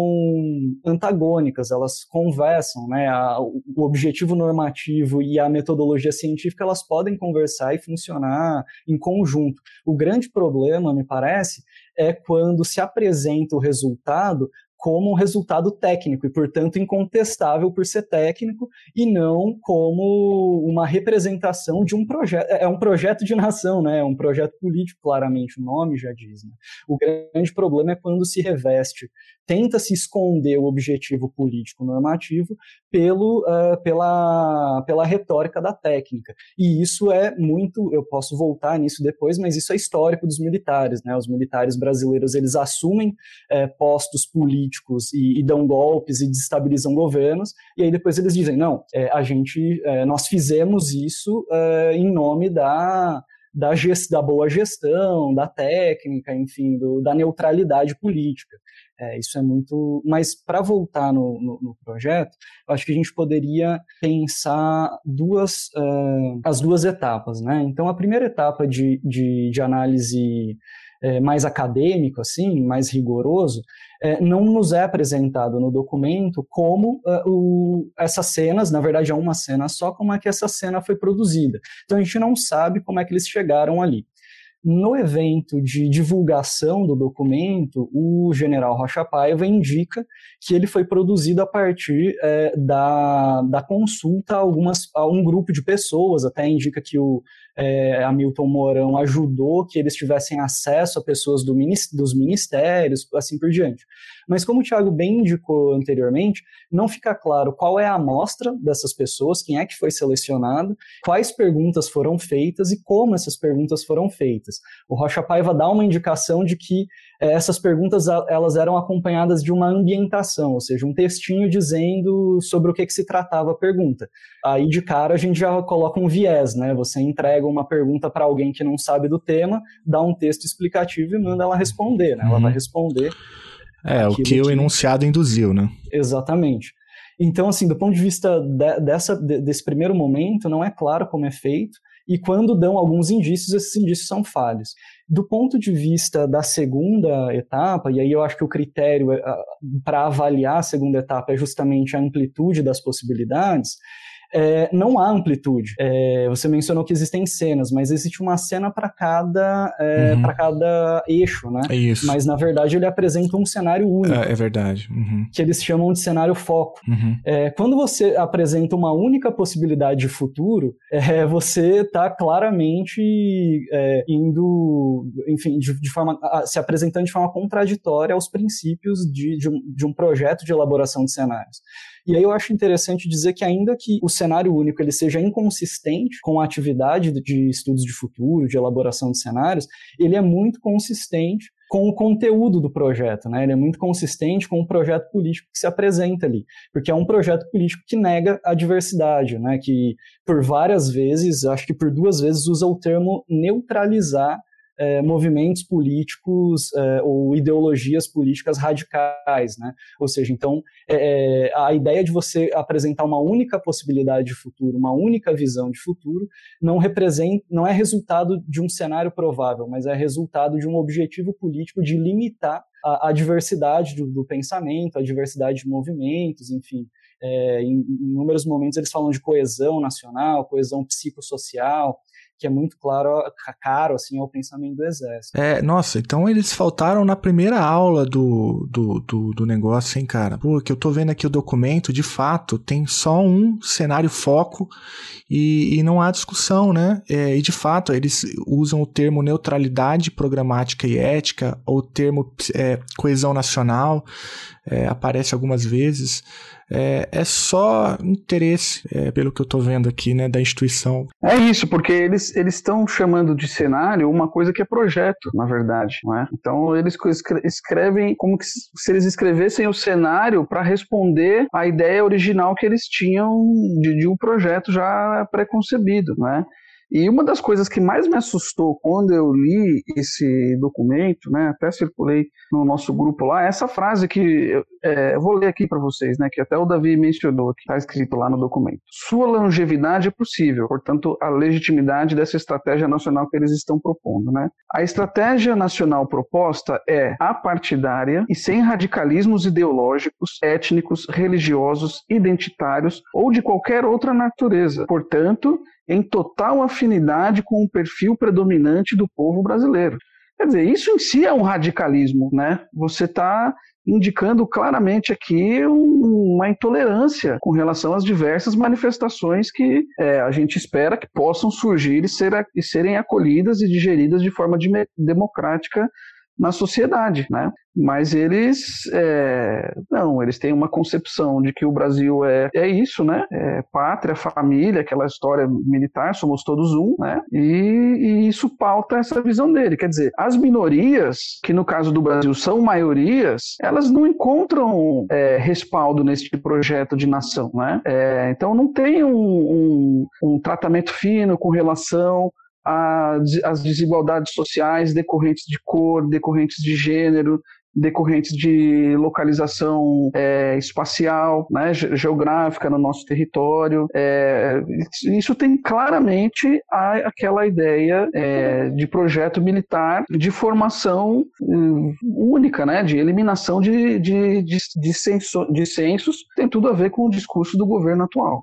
antagônicas, elas conversam, né, a, o objetivo normativo e a metodologia científica elas podem conversar e funcionar em conjunto. O grande problema, me parece, é quando se apresenta o resultado como um resultado técnico e, portanto, incontestável por ser técnico e não como uma representação de um projeto. É um projeto de nação, né? É um projeto político, claramente, o nome já diz. Né? O grande problema é quando se reveste, tenta se esconder o objetivo político normativo pelo, uh, pela, pela retórica da técnica. E isso é muito, eu posso voltar nisso depois, mas isso é histórico dos militares, né? Os militares brasileiros, eles assumem uh, postos políticos e, e, dão golpes e desestabilizam governos, e aí depois eles dizem, não, é, a gente, é, nós fizemos isso é, em nome da, da, gest, da, boa gestão, da técnica, enfim, do, da neutralidade política. É, isso é muito. Mas para voltar no, no, no, projeto, eu acho que a gente poderia pensar duas, uh, as duas etapas. Né? Então, a primeira etapa de, de, de análise é, mais acadêmico, assim, mais rigoroso, é, não nos é apresentado no documento como uh, o, essas cenas, na verdade é uma cena só, como é que essa cena foi produzida. Então a gente não sabe como é que eles chegaram ali. No evento de divulgação do documento, o general Rocha Paiva indica que ele foi produzido a partir é, da, da consulta a, algumas, a um grupo de pessoas, até indica que o é, Hamilton Mourão ajudou que eles tivessem acesso a pessoas do, dos ministérios, assim por diante. Mas como o Thiago bem indicou anteriormente, não fica claro qual é a amostra dessas pessoas, quem é que foi selecionado, quais perguntas foram feitas e como essas perguntas foram feitas. O Rocha Paiva dá uma indicação de que essas perguntas elas eram acompanhadas de uma ambientação, ou seja, um textinho dizendo sobre o que, que se tratava a pergunta. Aí de cara a gente já coloca um viés, né? Você entrega uma pergunta para alguém que não sabe do tema, dá um texto explicativo e manda ela responder, né? Ela vai uhum. responder. É, o que o enunciado induziu, né? Exatamente. Então, assim, do ponto de vista de, dessa, de, desse primeiro momento, não é claro como é feito, e quando dão alguns indícios, esses indícios são falhos. Do ponto de vista da segunda etapa, e aí eu acho que o critério eh, para avaliar a segunda etapa é justamente a amplitude das possibilidades, é, não há amplitude. É, você mencionou que existem cenas, mas existe uma cena para cada, é, uhum. cada eixo, né? É isso. Mas na verdade ele apresenta um cenário único. É, é verdade. Uhum. Que eles chamam de cenário foco. Uhum. É, quando você apresenta uma única possibilidade de futuro, é, você está claramente indo, enfim, de, de, forma, se apresentando de forma contraditória aos princípios de, de, um, de um projeto de elaboração de cenários. E aí eu acho interessante dizer que ainda que o cenário único ele seja inconsistente com a atividade de estudos de futuro, de elaboração de cenários, ele é muito consistente com o conteúdo do projeto, né? Ele é muito consistente com o projeto político que se apresenta ali, porque é um projeto político que nega a diversidade, né? Que por várias vezes, acho que por duas vezes usa o termo neutralizar é, movimentos políticos é, ou ideologias políticas radicais, né? Ou seja, então é, é, a ideia de você apresentar uma única possibilidade de futuro, uma única visão de futuro, não representa, não é resultado de um cenário provável, mas é resultado de um objetivo político de limitar a, a diversidade do, do, pensamento, a diversidade de movimentos, enfim. É, em, em inúmeros momentos eles falam de coesão nacional, coesão psicossocial, que é muito claro, caro assim ao pensamento do exército. É, nossa, então eles faltaram na primeira aula do, do, do, do negócio, hein, cara? Pô, que eu tô vendo aqui o documento, de fato, tem só um cenário foco e, e não há discussão, né? É, e de fato, eles usam o termo neutralidade programática e ética, ou o termo é, coesão nacional, é, aparece algumas vezes é, é só interesse, é, pelo que eu estou vendo aqui, né, da instituição. É isso, porque eles estão chamando de cenário uma coisa que é projeto, na verdade, não é? Então eles escrevem como se eles escrevessem o cenário para responder à ideia original que eles tinham de, de um projeto já pré-concebido, não é? E uma das coisas que mais me assustou quando eu li esse documento, né, até circulei no nosso grupo lá, é essa frase que eu, é, eu vou ler aqui para vocês, né, que até o Davi mencionou, que está escrito lá no documento. Sua longevidade é possível, portanto, a legitimidade dessa estratégia nacional que eles estão propondo. Né? A estratégia nacional proposta é apartidária e sem radicalismos ideológicos, étnicos, religiosos, identitários ou de qualquer outra natureza. Portanto, em total afinidade com o perfil predominante do povo brasileiro. Quer dizer, isso em si é um radicalismo, né? Você está indicando claramente aqui uma intolerância com relação às diversas manifestações que é, a gente espera que possam surgir e, ser, e serem acolhidas e digeridas de forma de, democrática na sociedade, né? Mas eles é, não, eles têm uma concepção de que o Brasil é, é isso, né? É pátria, família, aquela história militar, somos todos um, né? E, e, isso pauta essa visão dele. Quer dizer, as minorias, que no caso do Brasil são maiorias, elas não encontram é, respaldo neste projeto de nação, né? É, então não tem um, um, um tratamento fino com relação as desigualdades sociais decorrentes de cor, decorrentes de gênero, decorrentes de localização é, espacial, né, geográfica no nosso território. É, isso tem claramente a, aquela ideia é, de projeto militar de formação hum, única, né, de eliminação de, de, de, de, censo, de censos, tem tudo a ver com o discurso do governo atual.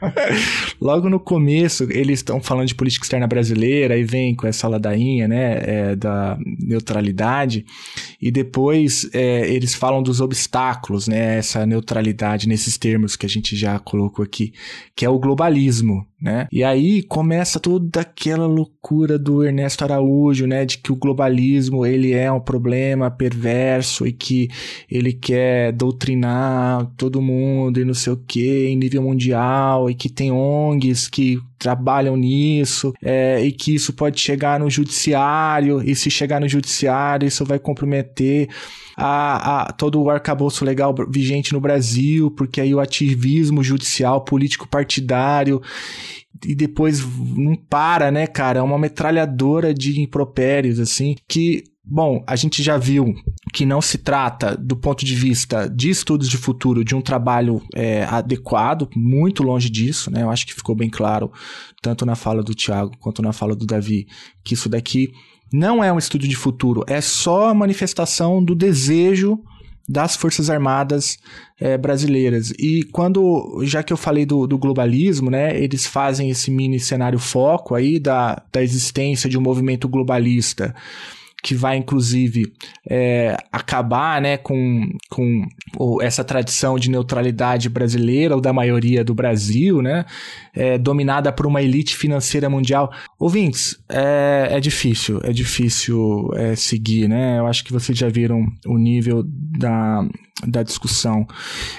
logo no começo, eles estão falando de política externa brasileira, aí vem com essa ladainha, né, é, da neutralidade, e depois é, eles falam dos obstáculos, né, essa neutralidade nesses termos que a gente já colocou aqui, que é o globalismo, né? E aí começa toda aquela loucura do Ernesto Araújo, né, de que o globalismo ele é um problema perverso e que ele quer doutrinar todo mundo e não sei o que em nível mundial e que tem ONGs que trabalham nisso é, e que isso pode chegar no judiciário e se chegar no judiciário isso vai comprometer a, a, todo o arcabouço legal vigente no Brasil, porque aí o ativismo judicial, político partidário e depois não para, né, cara? É uma metralhadora de impropérios, assim, que Bom, a gente já viu que não se trata, do ponto de vista de estudos de futuro, de um trabalho é, adequado, muito longe disso, né? Eu acho que ficou bem claro, tanto na fala do Tiago quanto na fala do Davi, que isso daqui não é um estudo de futuro, é só a manifestação do desejo das Forças Armadas é, brasileiras. E quando, já que eu falei do, do, globalismo, né, eles fazem esse mini cenário foco aí da, da existência de um movimento globalista que vai inclusive é, acabar né, com, com essa tradição de neutralidade brasileira ou da maioria do Brasil, né, é, dominada por uma elite financeira mundial. Ouvintes, é, é difícil, é difícil é, seguir, né? Eu acho que vocês já viram o nível da, da discussão.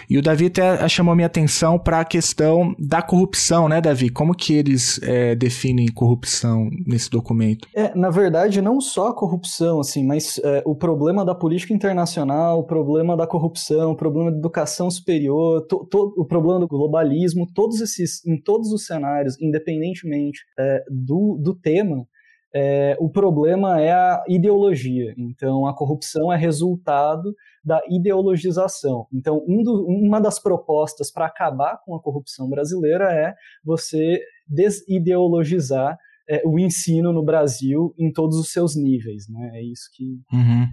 E o Davi até chamou minha atenção para a questão da corrupção, né, Davi? Como que eles é, definem corrupção nesse documento? É, na verdade, não só a corrupção, assim, mas é, o problema da política internacional, o problema da corrupção, o problema da educação superior, to, to, o problema do globalismo, todos esses, em todos os cenários, independentemente é, do, do tema, é, o problema é a ideologia. Então, a corrupção é resultado da ideologização. Então, um do, uma das propostas para acabar com a corrupção brasileira é você desideologizar é, o ensino no Brasil em todos os seus níveis. Né? É isso que. Uhum.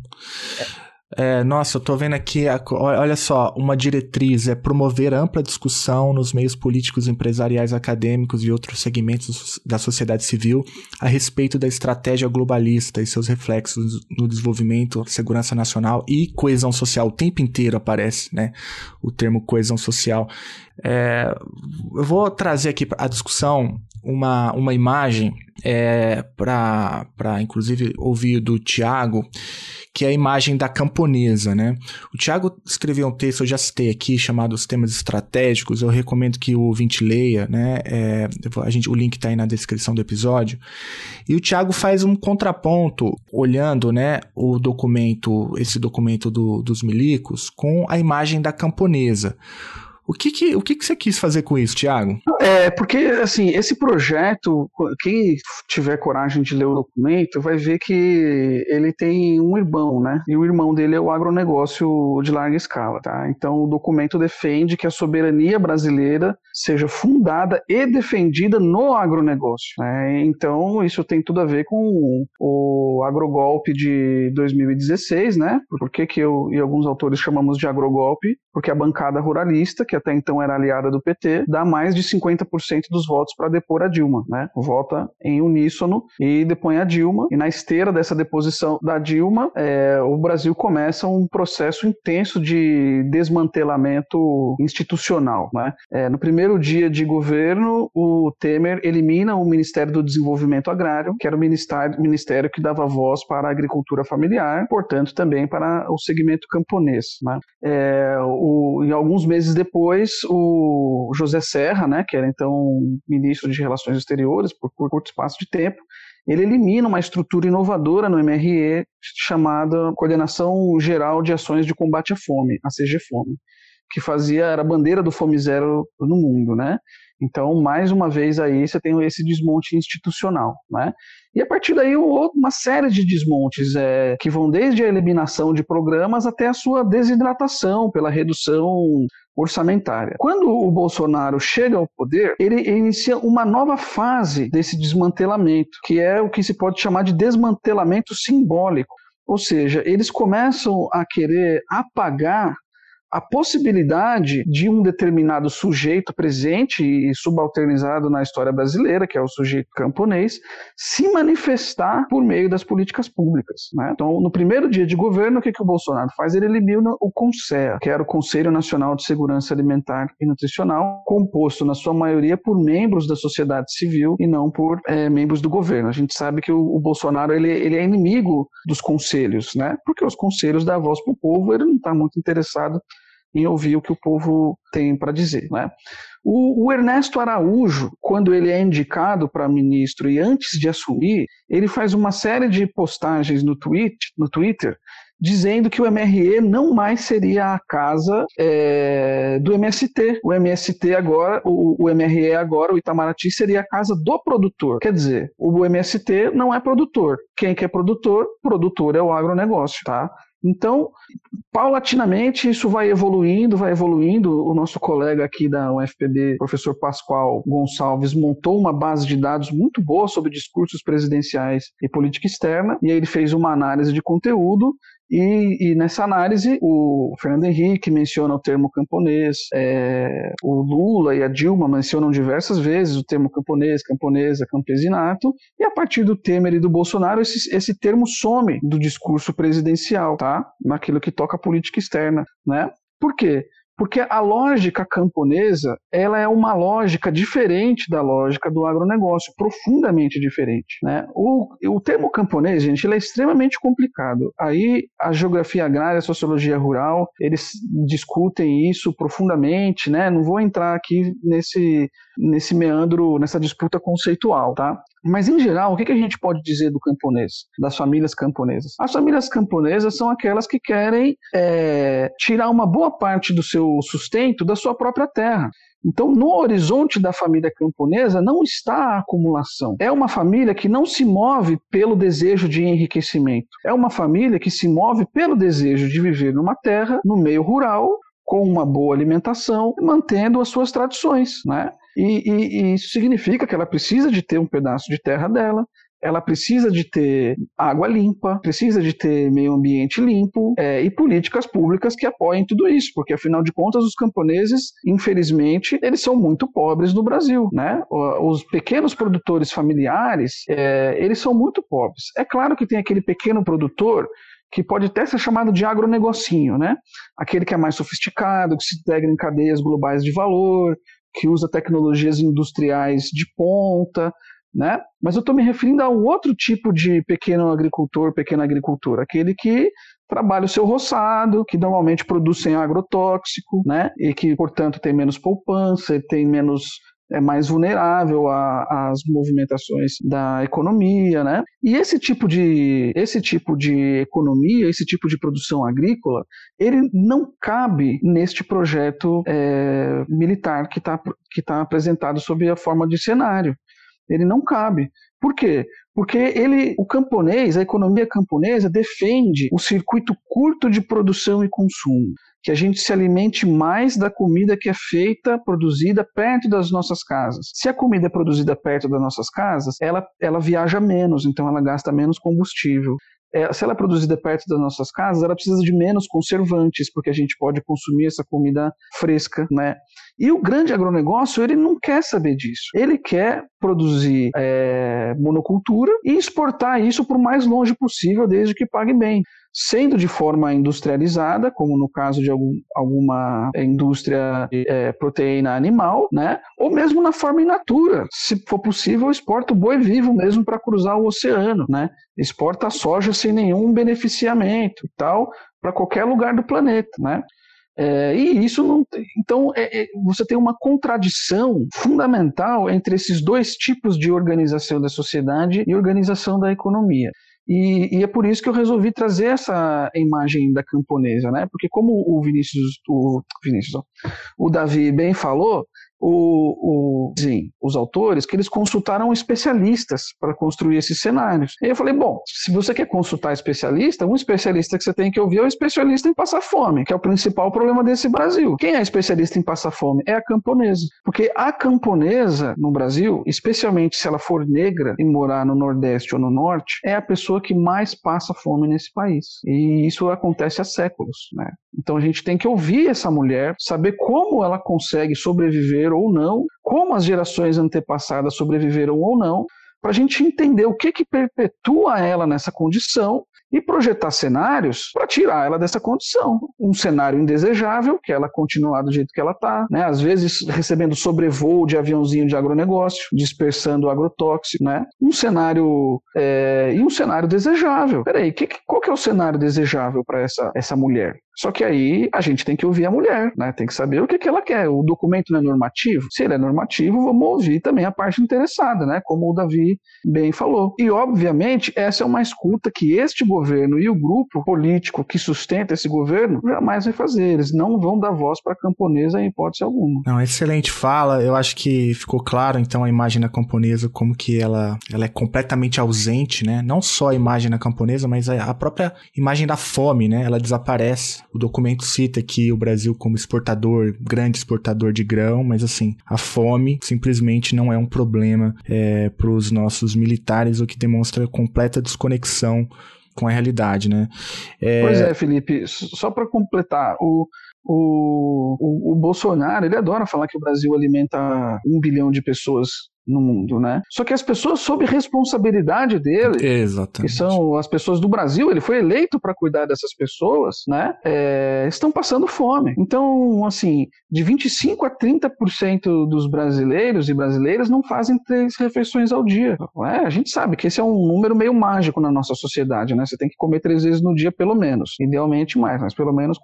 É. É, nossa, eu tô vendo aqui, olha só, uma diretriz é promover ampla discussão nos meios políticos, empresariais, acadêmicos e outros segmentos da sociedade civil a respeito da estratégia globalista e seus reflexos no desenvolvimento, segurança nacional e coesão social. O tempo inteiro aparece, né, o termo coesão social. É, eu vou trazer aqui a discussão uma, uma imagem é, para, inclusive, ouvir do Tiago, que é a imagem da camponesa, né? O Tiago escreveu um texto, eu já citei aqui, chamado Os Temas Estratégicos, eu recomendo que o ouvinte leia, né? É, a gente, o link está aí na descrição do episódio. E o Tiago faz um contraponto, olhando, né, o documento, esse documento do, dos milicos, com a imagem da camponesa. O que que, o que que você quis fazer com isso, Tiago? É, porque, assim, esse projeto, quem tiver coragem de ler o documento, vai ver que ele tem um irmão, né? E o irmão dele é o agronegócio de larga escala, tá? Então, o documento defende que a soberania brasileira seja fundada e defendida no agronegócio, né? Então, isso tem tudo a ver com o agrogolpe de 2016, né? Por que que eu e alguns autores chamamos de agrogolpe? Porque a bancada ruralista, que até então era aliada do PT, dá mais de 50% dos votos para depor a Dilma, né? Vota em uníssono e depõe a Dilma. E na esteira dessa deposição da Dilma, é, o Brasil começa um processo intenso de desmantelamento institucional, né? É, no primeiro dia de governo, o Temer elimina o Ministério do Desenvolvimento Agrário, que era o ministério, ministério que dava voz para a agricultura familiar, portanto também para o segmento camponês, né? É, o, em alguns meses depois depois, o José Serra, né, que era então ministro de Relações Exteriores por, por curto espaço de tempo, ele elimina uma estrutura inovadora no MRE chamada Coordenação Geral de Ações de Combate à Fome, a CGFOME, que fazia era a bandeira do fome zero no mundo, né? Então, mais uma vez aí você tem esse desmonte institucional, né? E a partir daí uma série de desmontes é, que vão desde a eliminação de programas até a sua desidratação pela redução orçamentária. Quando o Bolsonaro chega ao poder, ele inicia uma nova fase desse desmantelamento, que é o que se pode chamar de desmantelamento simbólico. Ou seja, eles começam a querer apagar a possibilidade de um determinado sujeito presente e subalternizado na história brasileira, que é o sujeito camponês, se manifestar por meio das políticas públicas. Né? Então, no primeiro dia de governo, o que, que o Bolsonaro faz? Ele elimina o CONSEA, que era o Conselho Nacional de Segurança Alimentar e Nutricional, composto na sua maioria por membros da sociedade civil e não por é, membros do governo. A gente sabe que o, o Bolsonaro ele, ele, é inimigo dos conselhos, né? porque os conselhos dão voz para o povo, ele não está muito interessado em ouvir o que o povo tem para dizer. Né? O, o, Ernesto Araújo, quando ele é indicado para ministro e antes de assumir, ele faz uma série de postagens no, tweet, no Twitter dizendo que o MRE não mais seria a casa é, do MST. O MST agora, o, o, MRE agora, o Itamaraty, seria a casa do produtor. Quer dizer, o MST não é produtor. Quem que é produtor? Produtor é o agronegócio, tá? Então, paulatinamente, isso vai evoluindo, vai evoluindo. O nosso colega aqui da UFPB, professor Pascoal Gonçalves, montou uma base de dados muito boa sobre discursos presidenciais e política externa, e aí ele fez uma análise de conteúdo E, e, nessa análise, o Fernando Henrique menciona o termo camponês, é, o Lula e a Dilma mencionam diversas vezes o termo camponês, camponesa, campesinato, e a partir do Temer e do Bolsonaro, esse, esse termo some do discurso presidencial, tá? Naquilo que toca a política externa, né? Por quê? Porque a lógica camponesa, ela é uma lógica diferente da lógica do agronegócio, profundamente diferente. Né? O, o termo camponês, gente, ele é extremamente complicado. Aí a geografia agrária, a sociologia rural, eles discutem isso profundamente, né? Não vou entrar aqui nesse, nesse meandro, nessa disputa conceitual, tá? Mas, em geral, o que a gente pode dizer do camponês, das famílias camponesas? As famílias camponesas são aquelas que querem é, tirar uma boa parte do seu sustento da sua própria terra. Então, no horizonte da família camponesa não está a acumulação. É uma família que não se move pelo desejo de enriquecimento. É uma família que se move pelo desejo de viver numa terra, no meio rural, com uma boa alimentação, mantendo as suas tradições, né? E, e, e, isso significa que ela precisa de ter um pedaço de terra dela, ela precisa de ter água limpa, precisa de ter meio ambiente limpo é, e políticas públicas que apoiem tudo isso, porque afinal de contas os camponeses, infelizmente, eles são muito pobres no Brasil, né? Os pequenos produtores familiares, é, eles são muito pobres. É claro que tem aquele pequeno produtor que pode até ser chamado de agronegocinho, né? Aquele que é mais sofisticado, que se integra em cadeias globais de valor, que usa tecnologias industriais de ponta, né? Mas eu estou me referindo a um outro tipo de pequeno agricultor, pequena agricultura, aquele que trabalha o seu roçado, que normalmente produz sem agrotóxico, né? E que, portanto, tem menos poupança, tem menos é mais vulnerável às movimentações da economia, né? E esse tipo de esse tipo de economia, esse tipo de produção agrícola, ele não cabe neste projeto é, militar que está que tá apresentado sob a forma de cenário. Ele não cabe. Por quê? Porque ele, o camponês, a economia camponesa defende o circuito curto de produção e consumo que a gente se alimente mais da comida que é feita, produzida perto das nossas casas. Se a comida é produzida perto das nossas casas, ela, ela viaja menos, então ela gasta menos combustível. É, se ela é produzida perto das nossas casas, ela precisa de menos conservantes, porque a gente pode consumir essa comida fresca, né? E o grande agronegócio, ele não quer saber disso. Ele quer produzir é, monocultura e exportar isso o mais longe possível, desde que pague bem sendo de forma industrializada, como no caso de algum, alguma indústria de é, proteína animal, né? ou mesmo na forma in natura. Se for possível, exporta o boi vivo mesmo para cruzar o oceano, né? exporta a soja sem nenhum beneficiamento e tal, para qualquer lugar do planeta. Né? É, e isso não. Então, é, é, você tem uma contradição fundamental entre esses dois tipos de organização da sociedade e organização da economia. E, e, é por isso que eu resolvi trazer essa imagem da camponesa, né? Porque como o Vinícius, o Vinícius, o Davi bem falou, o, o, sim, os autores que eles consultaram especialistas para construir esses cenários. E eu falei, bom, se você quer consultar especialista, um especialista que você tem que ouvir é o especialista em passar fome, que é o principal problema desse Brasil. Quem é especialista em passar fome? É a camponesa. Porque a camponesa no Brasil, especialmente se ela for negra e morar no Nordeste ou no Norte, é a pessoa que mais passa fome nesse país. E isso acontece há séculos, né? Então a gente tem que ouvir essa mulher, saber como ela consegue sobreviver ou não, como as gerações antepassadas sobreviveram ou não, para a gente entender o que, que perpetua ela nessa condição e projetar cenários para tirar ela dessa condição. Um cenário indesejável, que ela continuar do jeito que ela está, né? às vezes recebendo sobrevoo de aviãozinho de agronegócio, dispersando agrotóxico, né? um cenário é... e um cenário desejável. Peraí, que, qual que é o cenário desejável para essa, essa mulher? Só que aí a gente tem que ouvir a mulher, né? Tem que saber o que, que ela quer. O documento não é normativo? Se ele é normativo, vamos ouvir também a parte interessada, né? Como o Davi bem falou. E, obviamente, essa é uma escuta que este governo e o grupo político que sustenta esse governo jamais vai fazer. Eles não vão dar voz para a camponesa em hipótese alguma. Não, excelente fala. Eu acho que ficou claro, então, a imagem da camponesa, como que ela, ela é completamente ausente, né? Não só a imagem da camponesa, mas a própria imagem da fome, né? Ela desaparece. O documento cita aqui o Brasil como exportador, grande exportador de grão, mas assim, a fome simplesmente não é um problema é, para os nossos militares, o que demonstra completa desconexão com a realidade, né? É... Pois é, Felipe, só para completar, o, o, o, o, Bolsonaro, ele adora falar que o Brasil alimenta um bilhão de pessoas no mundo, né? Só que as pessoas sob responsabilidade dele, Exatamente. que são as pessoas do Brasil, ele foi eleito para cuidar dessas pessoas, né? É, estão passando fome. Então, assim, de 25 a 30% dos brasileiros e brasileiras não fazem três refeições ao dia. É, a gente sabe que esse é um número meio mágico na nossa sociedade, né? Você tem que comer três vezes no dia, pelo menos. Idealmente mais, mas pelo menos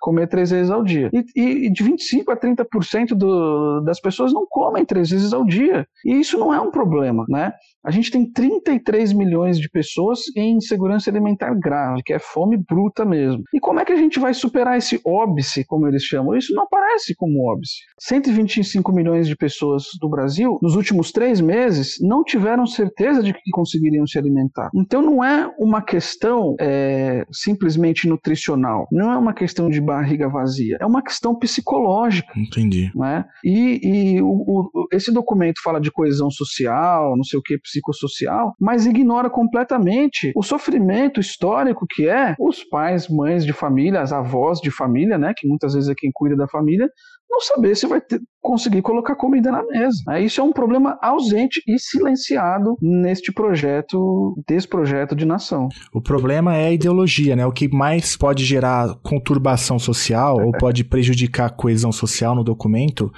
comer três vezes ao dia. E, e de 25 a 30% do, das pessoas não comem três vezes ao dia. E isso não é um problema, né? A gente tem 33 milhões de pessoas em insegurança alimentar grave, que é fome bruta mesmo. E como é que a gente vai superar esse óbice, como eles chamam? Isso não aparece como óbice. 125 milhões de pessoas do Brasil, nos últimos três meses, não tiveram certeza de que conseguiriam se alimentar. Então não é uma questão é, simplesmente nutricional, não é uma questão de barriga vazia, é uma questão psicológica. Entendi. Né? E, e o, o, esse documento fala de coesão social, não sei o que, psicossocial, mas ignora completamente o sofrimento histórico que é os pais, mães de família, as avós de família, né, que muitas vezes é quem cuida da família, não saber se vai ter, conseguir colocar comida na mesa. Né? Isso é um problema ausente e silenciado neste projeto, desse projeto de nação. O problema é a ideologia, né? O que mais pode gerar conturbação social ou pode prejudicar a coesão social no documento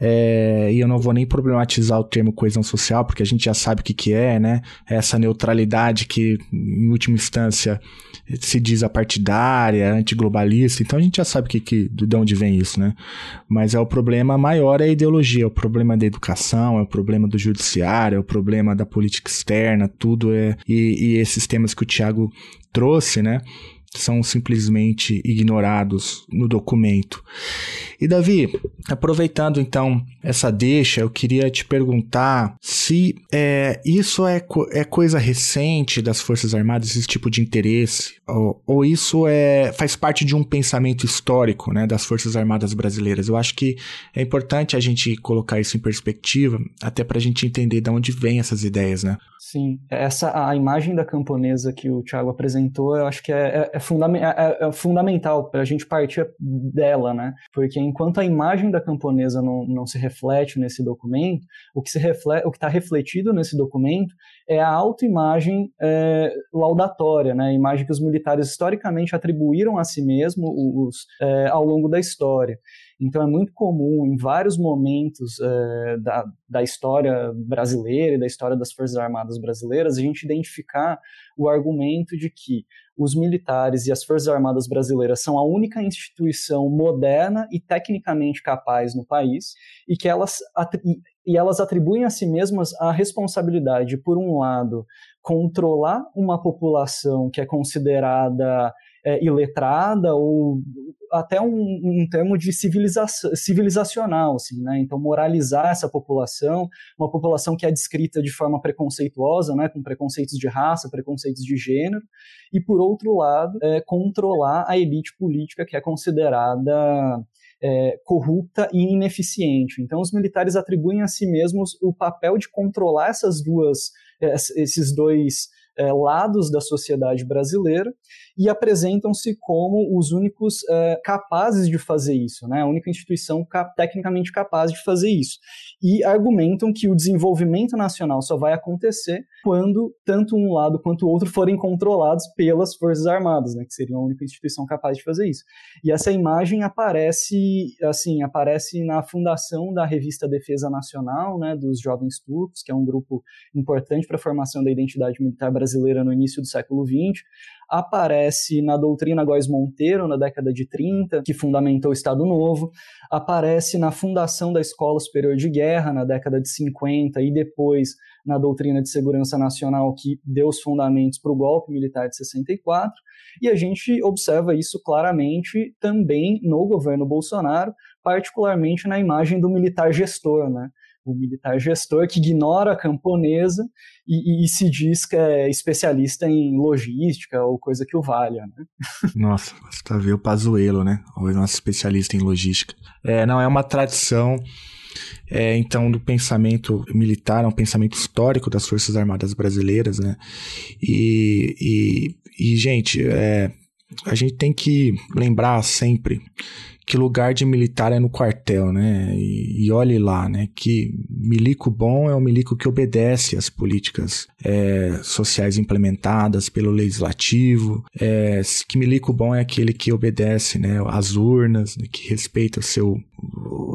é, e eu não vou nem problematizar o termo coesão social, porque a gente já sabe o que, que é, né? Essa neutralidade que, em última instância, se diz apartidária, antiglobalista. Então a gente já sabe que, que, de onde vem isso, né? Mas é o problema maior é a ideologia, é o problema da educação, é o problema do judiciário, é o problema da política externa, tudo é. E, e esses temas que o Tiago trouxe, né? São simplesmente ignorados no documento. E Davi, aproveitando então essa deixa, eu queria te perguntar se é, isso é, é coisa recente das Forças Armadas, esse tipo de interesse, ou, ou isso é, faz parte de um pensamento histórico né, das Forças Armadas brasileiras. Eu acho que é importante a gente colocar isso em perspectiva, até para a gente entender de onde vêm essas ideias, né? Sim, essa a imagem da camponesa que o Thiago apresentou, eu acho que é, é, é, fundam, é, é, é fundamental para a gente partir dela, né? Porque enquanto a imagem da camponesa não, não se reflete nesse documento, o que se reflete, o que está refletido nesse documento é a autoimagem é, laudatória, né? A imagem que os militares historicamente atribuíram a si mesmos é, ao longo da história. Então é muito comum em vários momentos é, da, da história brasileira e da história das Forças Armadas brasileiras a gente identificar o argumento de que os militares e as Forças Armadas brasileiras são a única instituição moderna e tecnicamente capaz no país e que elas e elas atribuem a si mesmas a responsabilidade, por um lado, controlar uma população que é considerada é, iletrada ou até um, um termo de civilização, civilizacional, assim, né? Então, moralizar essa população, uma população que é descrita de forma preconceituosa, né? Com preconceitos de raça, preconceitos de gênero, e, por outro lado, é, controlar a elite política que é considerada é, corrupta e ineficiente. Então, os militares atribuem a si mesmos o papel de controlar essas duas, esses dois é, lados da sociedade brasileira e apresentam-se como os únicos é, capazes de fazer isso, né? a única instituição cap tecnicamente capaz de fazer isso. E argumentam que o desenvolvimento nacional só vai acontecer quando tanto um lado quanto o outro forem controlados pelas Forças Armadas, né? que seria a única instituição capaz de fazer isso. E essa imagem aparece, assim, aparece na fundação da revista Defesa Nacional, né, dos Jovens Turcos, que é um grupo importante para a formação da identidade militar brasileira no início do século XX, aparece na doutrina Góes Monteiro, na década de 30, que fundamentou o Estado Novo, aparece na fundação da Escola Superior de Guerra, na década de 50, e depois na doutrina de segurança nacional, que deu os fundamentos para o golpe militar de 64, e a gente observa isso claramente também no governo Bolsonaro, particularmente na imagem do militar gestor, né? O militar gestor que ignora a camponesa e, e, e, se diz que é especialista em logística ou coisa que o valha, né? Nossa, você tá vendo o Pazuello, né? O nosso especialista em logística. É, não, é uma tradição é, então, do pensamento militar, é um pensamento histórico das Forças Armadas brasileiras, né? E, E, gente, é, a gente tem que lembrar sempre que lugar de militar é no quartel, né? E, e olhe lá, né? Que milico bom é o milico que obedece às políticas é, sociais implementadas pelo legislativo. É, que milico bom é aquele que obedece, né? Às urnas, né, que respeita o seu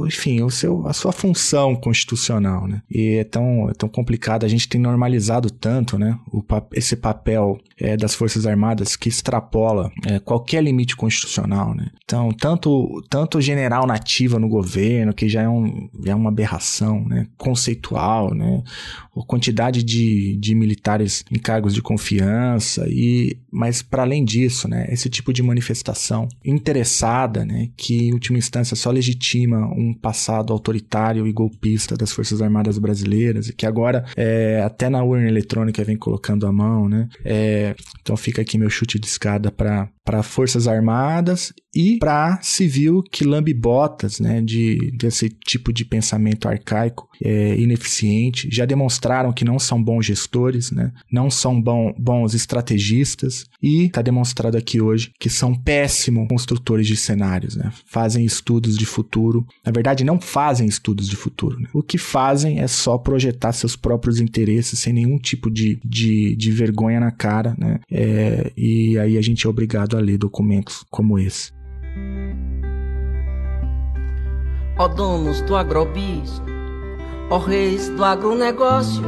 enfim, o seu, a sua função constitucional, né? E é tão, é tão complicado, a gente tem normalizado tanto, né? O, esse papel é, das Forças Armadas que extrapola é, qualquer limite constitucional, né? Então, tanto, tanto general nativa no governo, que já é, um, é uma aberração, né? Conceitual, né? A quantidade de, de militares em cargos de confiança e, mas para além disso, né? Esse tipo de manifestação interessada, né? Que em última instância só legitima um passado autoritário e golpista das Forças Armadas brasileiras e que agora é, até na urna eletrônica vem colocando a mão, né? É, então fica aqui meu chute de escada para para Forças Armadas e para civil que lambe botas, né, de desse tipo de pensamento arcaico, é, ineficiente. Já demonstraram que não são bons gestores, né, não são bom, bons estrategistas e está demonstrado aqui hoje que são péssimos construtores de cenários, né, fazem estudos de futuro. Na verdade, não fazem estudos de futuro. Né? O que fazem é só projetar seus próprios interesses sem nenhum tipo de, de, de vergonha na cara, né, é, e aí a gente é obrigado a ler documentos como esse. Ó donos do agrobis, ó reis do agronegócio,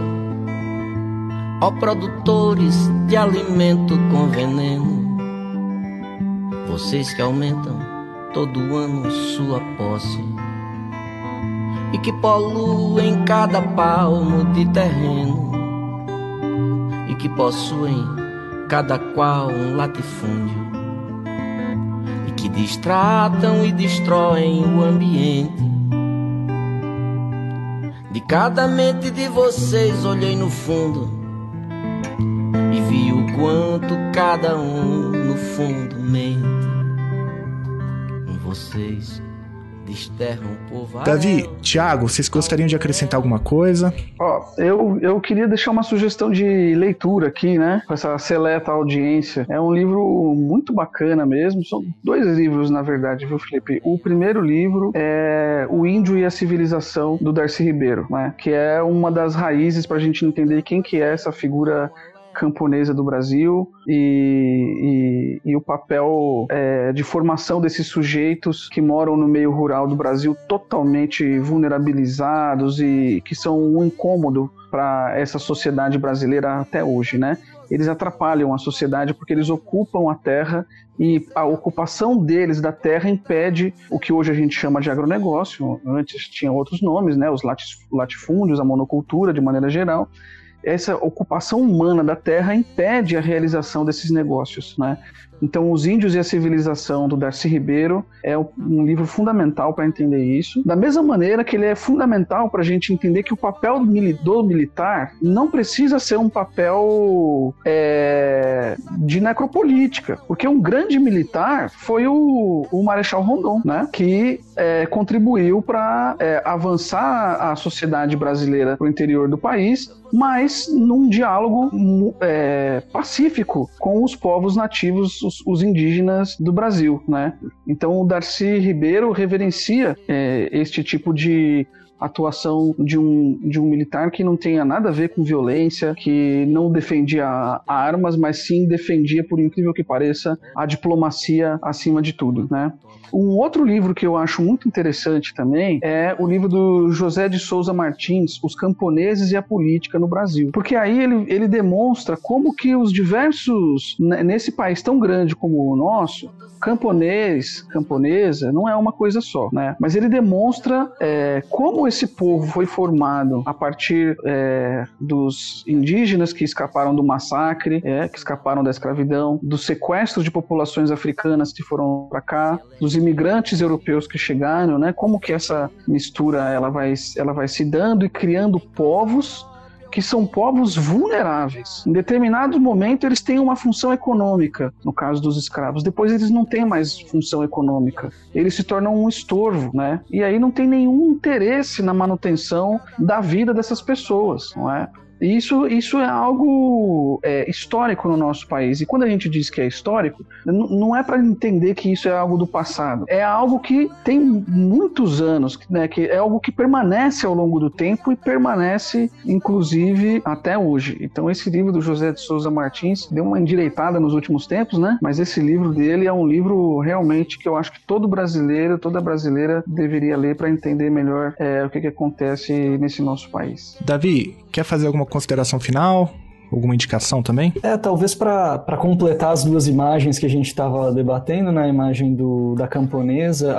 ó produtores de alimento com veneno, vocês que aumentam todo ano sua posse e que poluem cada palmo de terreno e que possuem cada qual um latifúndio que distratam e destroem o ambiente. De cada mente de vocês olhei no fundo e vi o quanto cada um no fundo mente. Vocês desterram povo. Davi, Thiago, vocês gostariam de acrescentar alguma coisa? Ó, eu, eu queria deixar uma sugestão de leitura aqui, né? Com essa seleta audiência. É um livro muito bacana mesmo. São dois livros, na verdade, viu, Felipe? O primeiro livro é O Índio e a Civilização, do Darcy Ribeiro, né? Que é uma das raízes para a gente entender quem que é essa figura camponesa do Brasil e, e, e o papel é, de formação desses sujeitos que moram no meio rural do Brasil totalmente vulnerabilizados e que são um incômodo para essa sociedade brasileira até hoje, né? Eles atrapalham a sociedade porque eles ocupam a terra e a ocupação deles da terra impede o que hoje a gente chama de agronegócio. Antes tinha outros nomes, né? Os latifúndios, a monocultura de maneira geral essa ocupação humana da terra impede a realização desses negócios, né? Então, Os Índios e a Civilização, do Darcy Ribeiro, é um livro fundamental para entender isso. Da mesma maneira que ele é fundamental para a gente entender que o papel do militar não precisa ser um papel é, de necropolítica, porque um grande militar foi o, o Marechal Rondon, né? que é, contribuiu para é, avançar a sociedade brasileira para o interior do país, mas num diálogo é, pacífico com os povos nativos os, os, indígenas do Brasil, né? Então o Darcy Ribeiro reverencia é, este tipo de atuação de um, de um militar que não tenha nada a ver com violência, que não defendia armas, mas sim defendia, por incrível que pareça, a diplomacia acima de tudo, né? Um outro livro que eu acho muito interessante também é o livro do José de Souza Martins, Os Camponeses e a Política no Brasil. Porque aí ele, ele demonstra como que os diversos, né, nesse país tão grande como o nosso, camponês, camponesa, não é uma coisa só, né? Mas ele demonstra é, como esse povo foi formado a partir é, dos indígenas que escaparam do massacre, é, que escaparam da escravidão, dos sequestros de populações africanas que foram para cá, dos imigrantes europeus que chegaram, né? Como que essa mistura ela vai, ela vai se dando e criando povos que são povos vulneráveis. Em determinado momento, eles têm uma função econômica, no caso dos escravos. Depois, eles não têm mais função econômica. Eles se tornam um estorvo, né? E aí não tem nenhum interesse na manutenção da vida dessas pessoas, não é? Isso, isso é algo é, histórico no nosso país. E quando a gente diz que é histórico, não é para entender que isso é algo do passado. É algo que tem muitos anos, né, que é algo que permanece ao longo do tempo e permanece, inclusive, até hoje. Então, esse livro do José de Souza Martins deu uma endireitada nos últimos tempos, né? Mas esse livro dele é um livro realmente que eu acho que todo brasileiro, toda brasileira deveria ler para entender melhor é, o que, que acontece nesse nosso país. Davi, quer fazer alguma consideração final? Alguma indicação também? É, talvez para completar as duas imagens que a gente estava debatendo, na né, imagem do, da camponesa,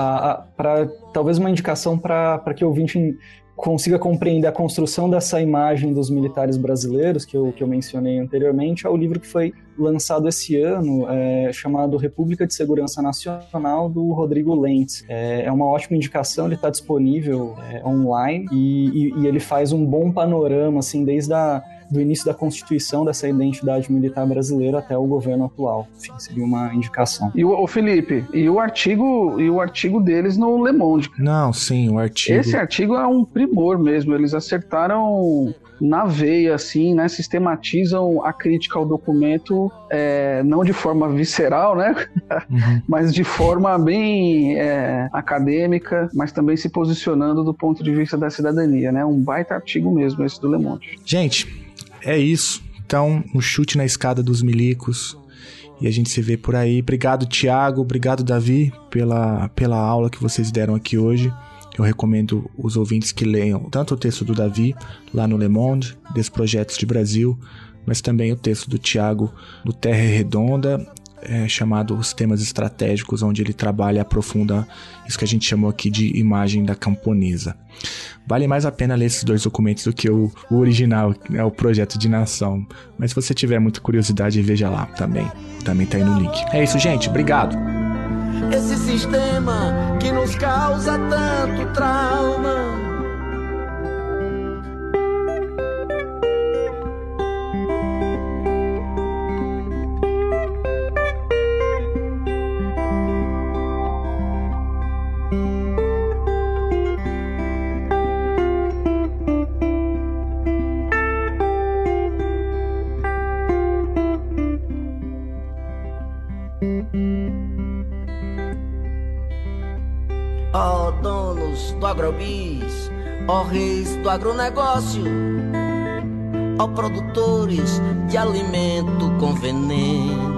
para talvez uma indicação para que o ouvinte consiga compreender a construção dessa imagem dos militares brasileiros que eu, que eu mencionei anteriormente, é o livro que foi lançado esse ano, é, chamado República de Segurança Nacional, do Rodrigo Lentz. É, é uma ótima indicação, ele está disponível é, online e, e, e ele faz um bom panorama, assim, desde a do início da constituição dessa identidade militar brasileira até o governo atual. Enfim, seria uma indicação. E o, o Felipe, e o artigo e o artigo deles no Le Monde. Não, sim, o artigo. Esse artigo é um primor mesmo. Eles acertaram na veia, assim, né? Sistematizam a crítica ao documento, é, não de forma visceral, né? Uhum. mas de forma bem é, acadêmica, mas também se posicionando do ponto de vista da cidadania, né? Um baita artigo mesmo, esse do Le Monde. Gente, é isso. Então, um chute na escada dos milicos. E a gente se vê por aí. Obrigado, Tiago. Obrigado, Davi, pela, pela aula que vocês deram aqui hoje. Eu recomendo os ouvintes que leiam tanto o texto do Davi, lá no Le Monde, dos projetos de Brasil, mas também o texto do Tiago no Terra Redonda é, chamado Os Temas Estratégicos, onde ele trabalha e aprofunda isso que a gente chamou aqui de imagem da camponesa. Vale mais a pena ler esses dois documentos do que o, o original, né, o projeto de nação. Mas se você tiver muita curiosidade, veja lá também. Também tá aí no link. É isso, gente. Obrigado. Esse sistema que nos causa tanto trauma agrobis, ó reis do agronegócio, ó produtores de alimento com veneno